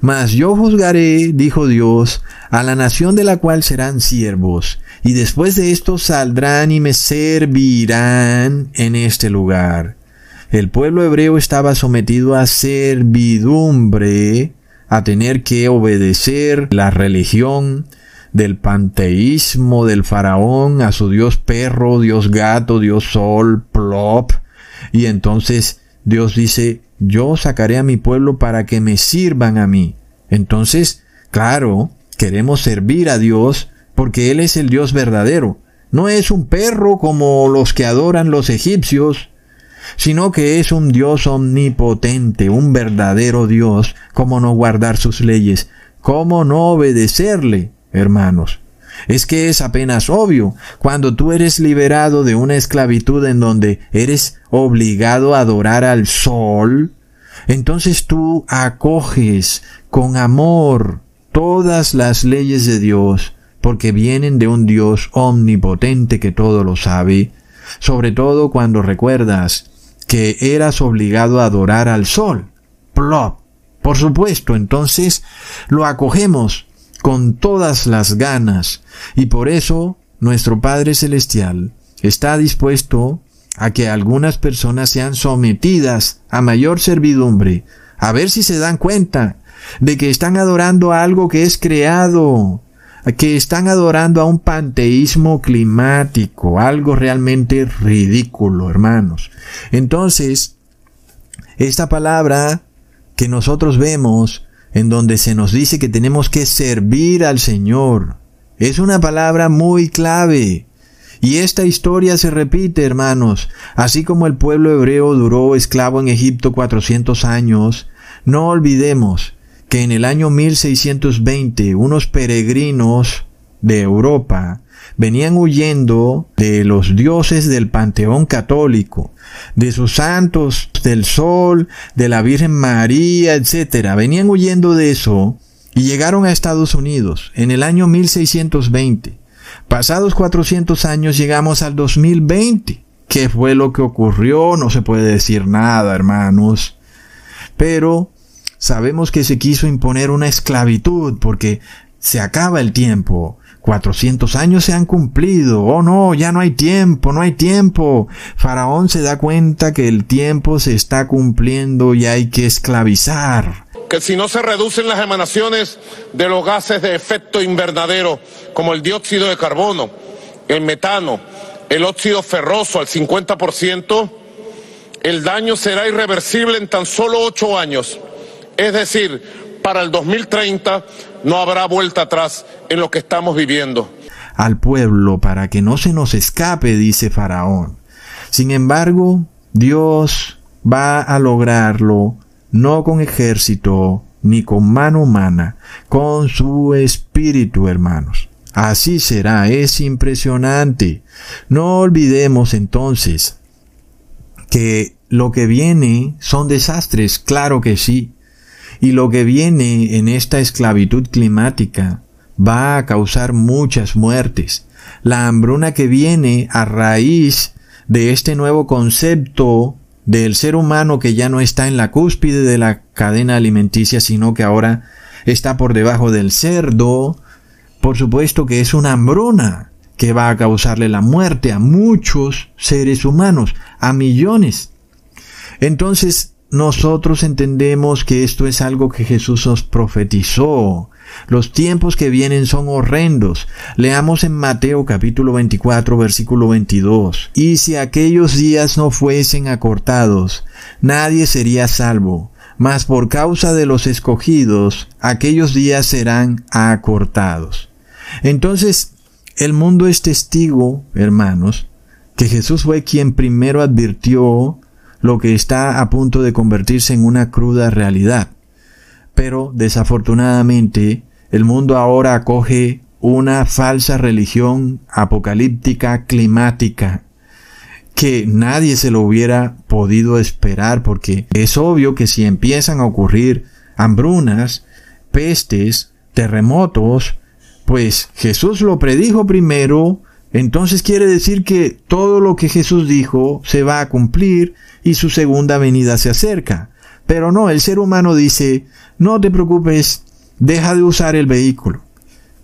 mas yo juzgaré, dijo Dios, a la nación de la cual serán siervos, y después de esto saldrán y me servirán en este lugar. El pueblo hebreo estaba sometido a servidumbre, a tener que obedecer la religión del panteísmo del faraón, a su dios perro, dios gato, dios sol, plop. Y entonces Dios dice, yo sacaré a mi pueblo para que me sirvan a mí. Entonces, claro, queremos servir a Dios porque Él es el Dios verdadero. No es un perro como los que adoran los egipcios, sino que es un Dios omnipotente, un verdadero Dios. ¿Cómo no guardar sus leyes? ¿Cómo no obedecerle, hermanos? Es que es apenas obvio, cuando tú eres liberado de una esclavitud en donde eres obligado a adorar al sol, entonces tú acoges con amor todas las leyes de Dios, porque vienen de un Dios omnipotente que todo lo sabe, sobre todo cuando recuerdas que eras obligado a adorar al sol. Plop. Por supuesto, entonces lo acogemos con todas las ganas y por eso nuestro Padre Celestial está dispuesto a que algunas personas sean sometidas a mayor servidumbre, a ver si se dan cuenta de que están adorando algo que es creado, que están adorando a un panteísmo climático, algo realmente ridículo, hermanos. Entonces, esta palabra que nosotros vemos en donde se nos dice que tenemos que servir al Señor. Es una palabra muy clave. Y esta historia se repite, hermanos. Así como el pueblo hebreo duró esclavo en Egipto 400 años, no olvidemos que en el año 1620 unos peregrinos de Europa venían huyendo de los dioses del panteón católico, de sus santos, del sol, de la Virgen María, etc. Venían huyendo de eso y llegaron a Estados Unidos en el año 1620. Pasados 400 años llegamos al 2020. ¿Qué fue lo que ocurrió? No se puede decir nada, hermanos. Pero sabemos que se quiso imponer una esclavitud porque se acaba el tiempo. 400 años se han cumplido. Oh no, ya no hay tiempo, no hay tiempo. Faraón se da cuenta que el tiempo se está cumpliendo y hay que esclavizar. Que si no se reducen las emanaciones de los gases de efecto invernadero, como el dióxido de carbono, el metano, el óxido ferroso al 50%, el daño será irreversible en tan solo ocho años. Es decir, para el 2030 no habrá vuelta atrás en lo que estamos viviendo. Al pueblo para que no se nos escape, dice Faraón. Sin embargo, Dios va a lograrlo no con ejército ni con mano humana, con su espíritu, hermanos. Así será, es impresionante. No olvidemos entonces que lo que viene son desastres, claro que sí, y lo que viene en esta esclavitud climática, va a causar muchas muertes. La hambruna que viene a raíz de este nuevo concepto del ser humano que ya no está en la cúspide de la cadena alimenticia, sino que ahora está por debajo del cerdo, por supuesto que es una hambruna que va a causarle la muerte a muchos seres humanos, a millones. Entonces, nosotros entendemos que esto es algo que Jesús os profetizó. Los tiempos que vienen son horrendos. Leamos en Mateo capítulo 24 versículo 22. Y si aquellos días no fuesen acortados, nadie sería salvo. Mas por causa de los escogidos, aquellos días serán acortados. Entonces, el mundo es testigo, hermanos, que Jesús fue quien primero advirtió lo que está a punto de convertirse en una cruda realidad. Pero desafortunadamente el mundo ahora acoge una falsa religión apocalíptica climática que nadie se lo hubiera podido esperar porque es obvio que si empiezan a ocurrir hambrunas, pestes, terremotos, pues Jesús lo predijo primero, entonces quiere decir que todo lo que Jesús dijo se va a cumplir y su segunda venida se acerca. Pero no, el ser humano dice, no te preocupes, deja de usar el vehículo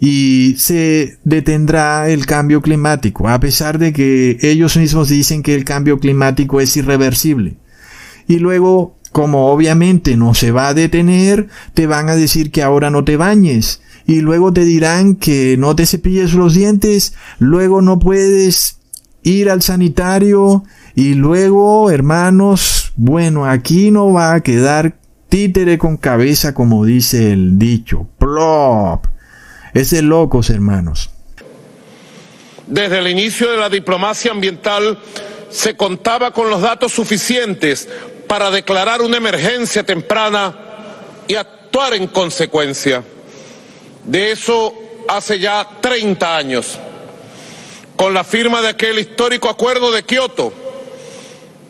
y se detendrá el cambio climático, a pesar de que ellos mismos dicen que el cambio climático es irreversible. Y luego, como obviamente no se va a detener, te van a decir que ahora no te bañes, y luego te dirán que no te cepilles los dientes, luego no puedes ir al sanitario y luego, hermanos, bueno, aquí no va a quedar títere con cabeza como dice el dicho. Plop. Es de locos, hermanos. Desde el inicio de la diplomacia ambiental se contaba con los datos suficientes para declarar una emergencia temprana y actuar en consecuencia. De eso hace ya 30 años, con la firma de aquel histórico acuerdo de Kioto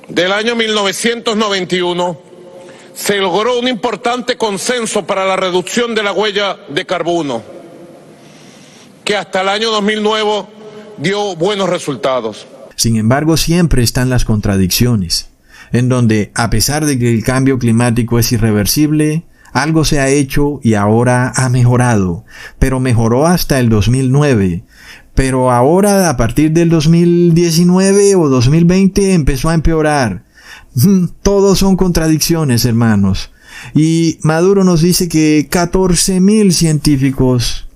del año 1991, se logró un importante consenso para la reducción de la huella de carbono, que hasta el año 2009 dio buenos resultados. Sin embargo, siempre están las contradicciones, en donde, a pesar de que el cambio climático es irreversible, algo se ha hecho y ahora ha mejorado, pero mejoró hasta el 2009. Pero ahora, a partir del 2019 o 2020, empezó a empeorar. Todos son contradicciones, hermanos. Y Maduro nos dice que 14.000 científicos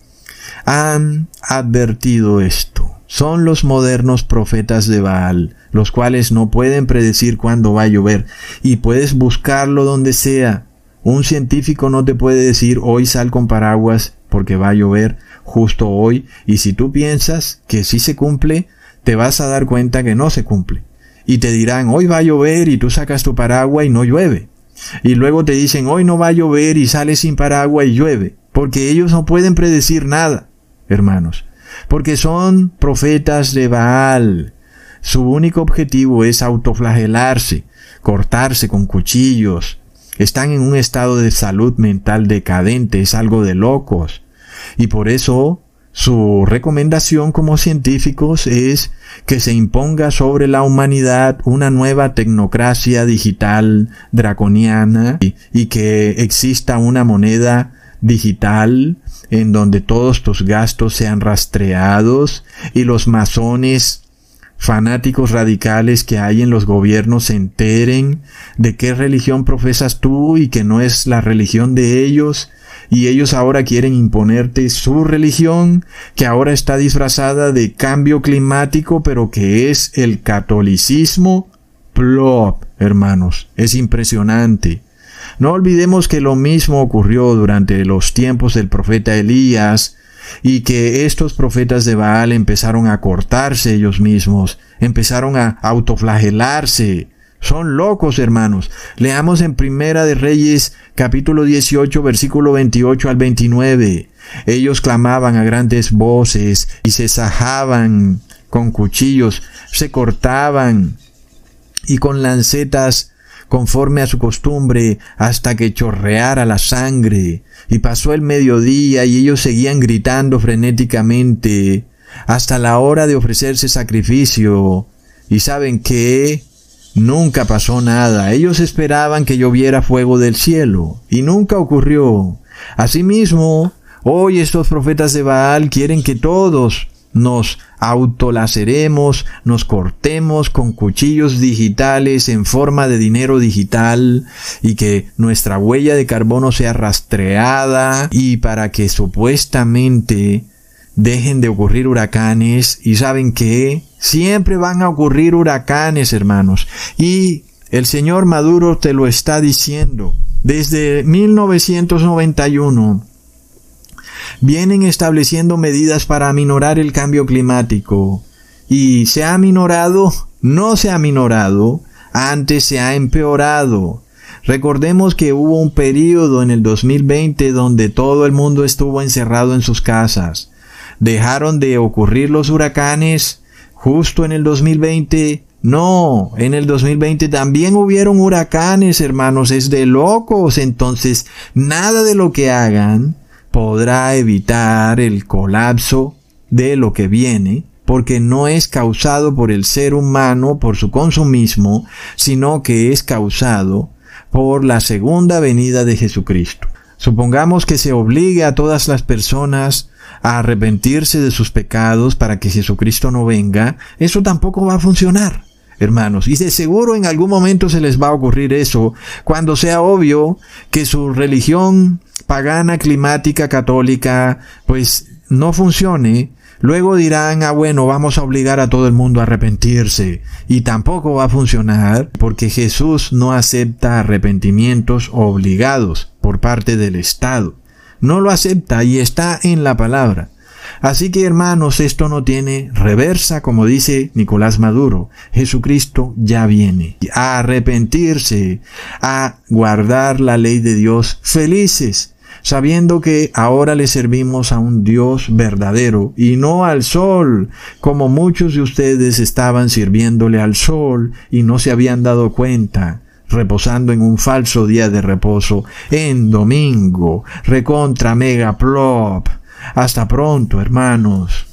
han advertido esto. Son los modernos profetas de Baal, los cuales no pueden predecir cuándo va a llover. Y puedes buscarlo donde sea. Un científico no te puede decir hoy sal con paraguas porque va a llover justo hoy y si tú piensas que sí se cumple, te vas a dar cuenta que no se cumple. Y te dirán hoy va a llover y tú sacas tu paraguas y no llueve. Y luego te dicen hoy no va a llover y sales sin paraguas y llueve. Porque ellos no pueden predecir nada, hermanos. Porque son profetas de Baal. Su único objetivo es autoflagelarse, cortarse con cuchillos, están en un estado de salud mental decadente, es algo de locos. Y por eso su recomendación como científicos es que se imponga sobre la humanidad una nueva tecnocracia digital draconiana y, y, que exista una moneda digital en donde todos tus gastos sean rastreados y los masones fanáticos radicales que hay en los gobiernos se enteren de qué religión profesas tú y que no es la religión de ellos, y ellos ahora quieren imponerte su religión, que ahora está disfrazada de cambio climático, pero que es el catolicismo. Plop, hermanos, es impresionante. No olvidemos que lo mismo ocurrió durante los tiempos del profeta Elías, y que estos profetas de Baal empezaron a cortarse ellos mismos, empezaron a autoflagelarse. Son locos, hermanos. Leamos en Primera de Reyes capítulo 18 versículo 28 al 29. Ellos clamaban a grandes voces y se sajaban con cuchillos, se cortaban y con lancetas conforme a su costumbre, hasta que chorreara la sangre. Y pasó el mediodía y ellos seguían gritando frenéticamente hasta la hora de ofrecerse sacrificio. Y saben que nunca pasó nada. Ellos esperaban que lloviera fuego del cielo. Y nunca ocurrió. Asimismo, hoy estos profetas de Baal quieren que todos nos autolaceremos, nos cortemos con cuchillos digitales en forma de dinero digital y que nuestra huella de carbono sea rastreada y para que supuestamente dejen de ocurrir huracanes y saben que siempre van a ocurrir huracanes, hermanos. Y el señor Maduro te lo está diciendo. Desde 1991 vienen estableciendo medidas para aminorar el cambio climático. Y se ha aminorado, no se ha aminorado, antes se ha empeorado. Recordemos que hubo un periodo en el 2020 donde todo el mundo estuvo encerrado en sus casas. Dejaron de ocurrir los huracanes justo en el 2020. No, en el 2020 también hubieron huracanes, hermanos, es de locos. Entonces, nada de lo que hagan podrá evitar el colapso de lo que viene, porque no es causado por el ser humano, por su consumismo, sino que es causado por la segunda venida de Jesucristo. Supongamos que se obligue a todas las personas a arrepentirse de sus pecados para que Jesucristo no venga, eso tampoco va a funcionar, hermanos. Y de seguro en algún momento se les va a ocurrir eso, cuando sea obvio que su religión pagana, climática, católica, pues no funcione, Luego dirán, ah bueno, vamos a obligar a todo el mundo a arrepentirse. Y tampoco va a funcionar porque Jesús no acepta arrepentimientos obligados por parte del Estado. No lo acepta y está en la palabra. Así que hermanos, esto no tiene reversa, como dice Nicolás Maduro. Jesucristo ya viene a arrepentirse, a guardar la ley de Dios felices sabiendo que ahora le servimos a un Dios verdadero y no al sol, como muchos de ustedes estaban sirviéndole al sol y no se habían dado cuenta reposando en un falso día de reposo, en domingo, recontra mega plop. Hasta pronto, hermanos.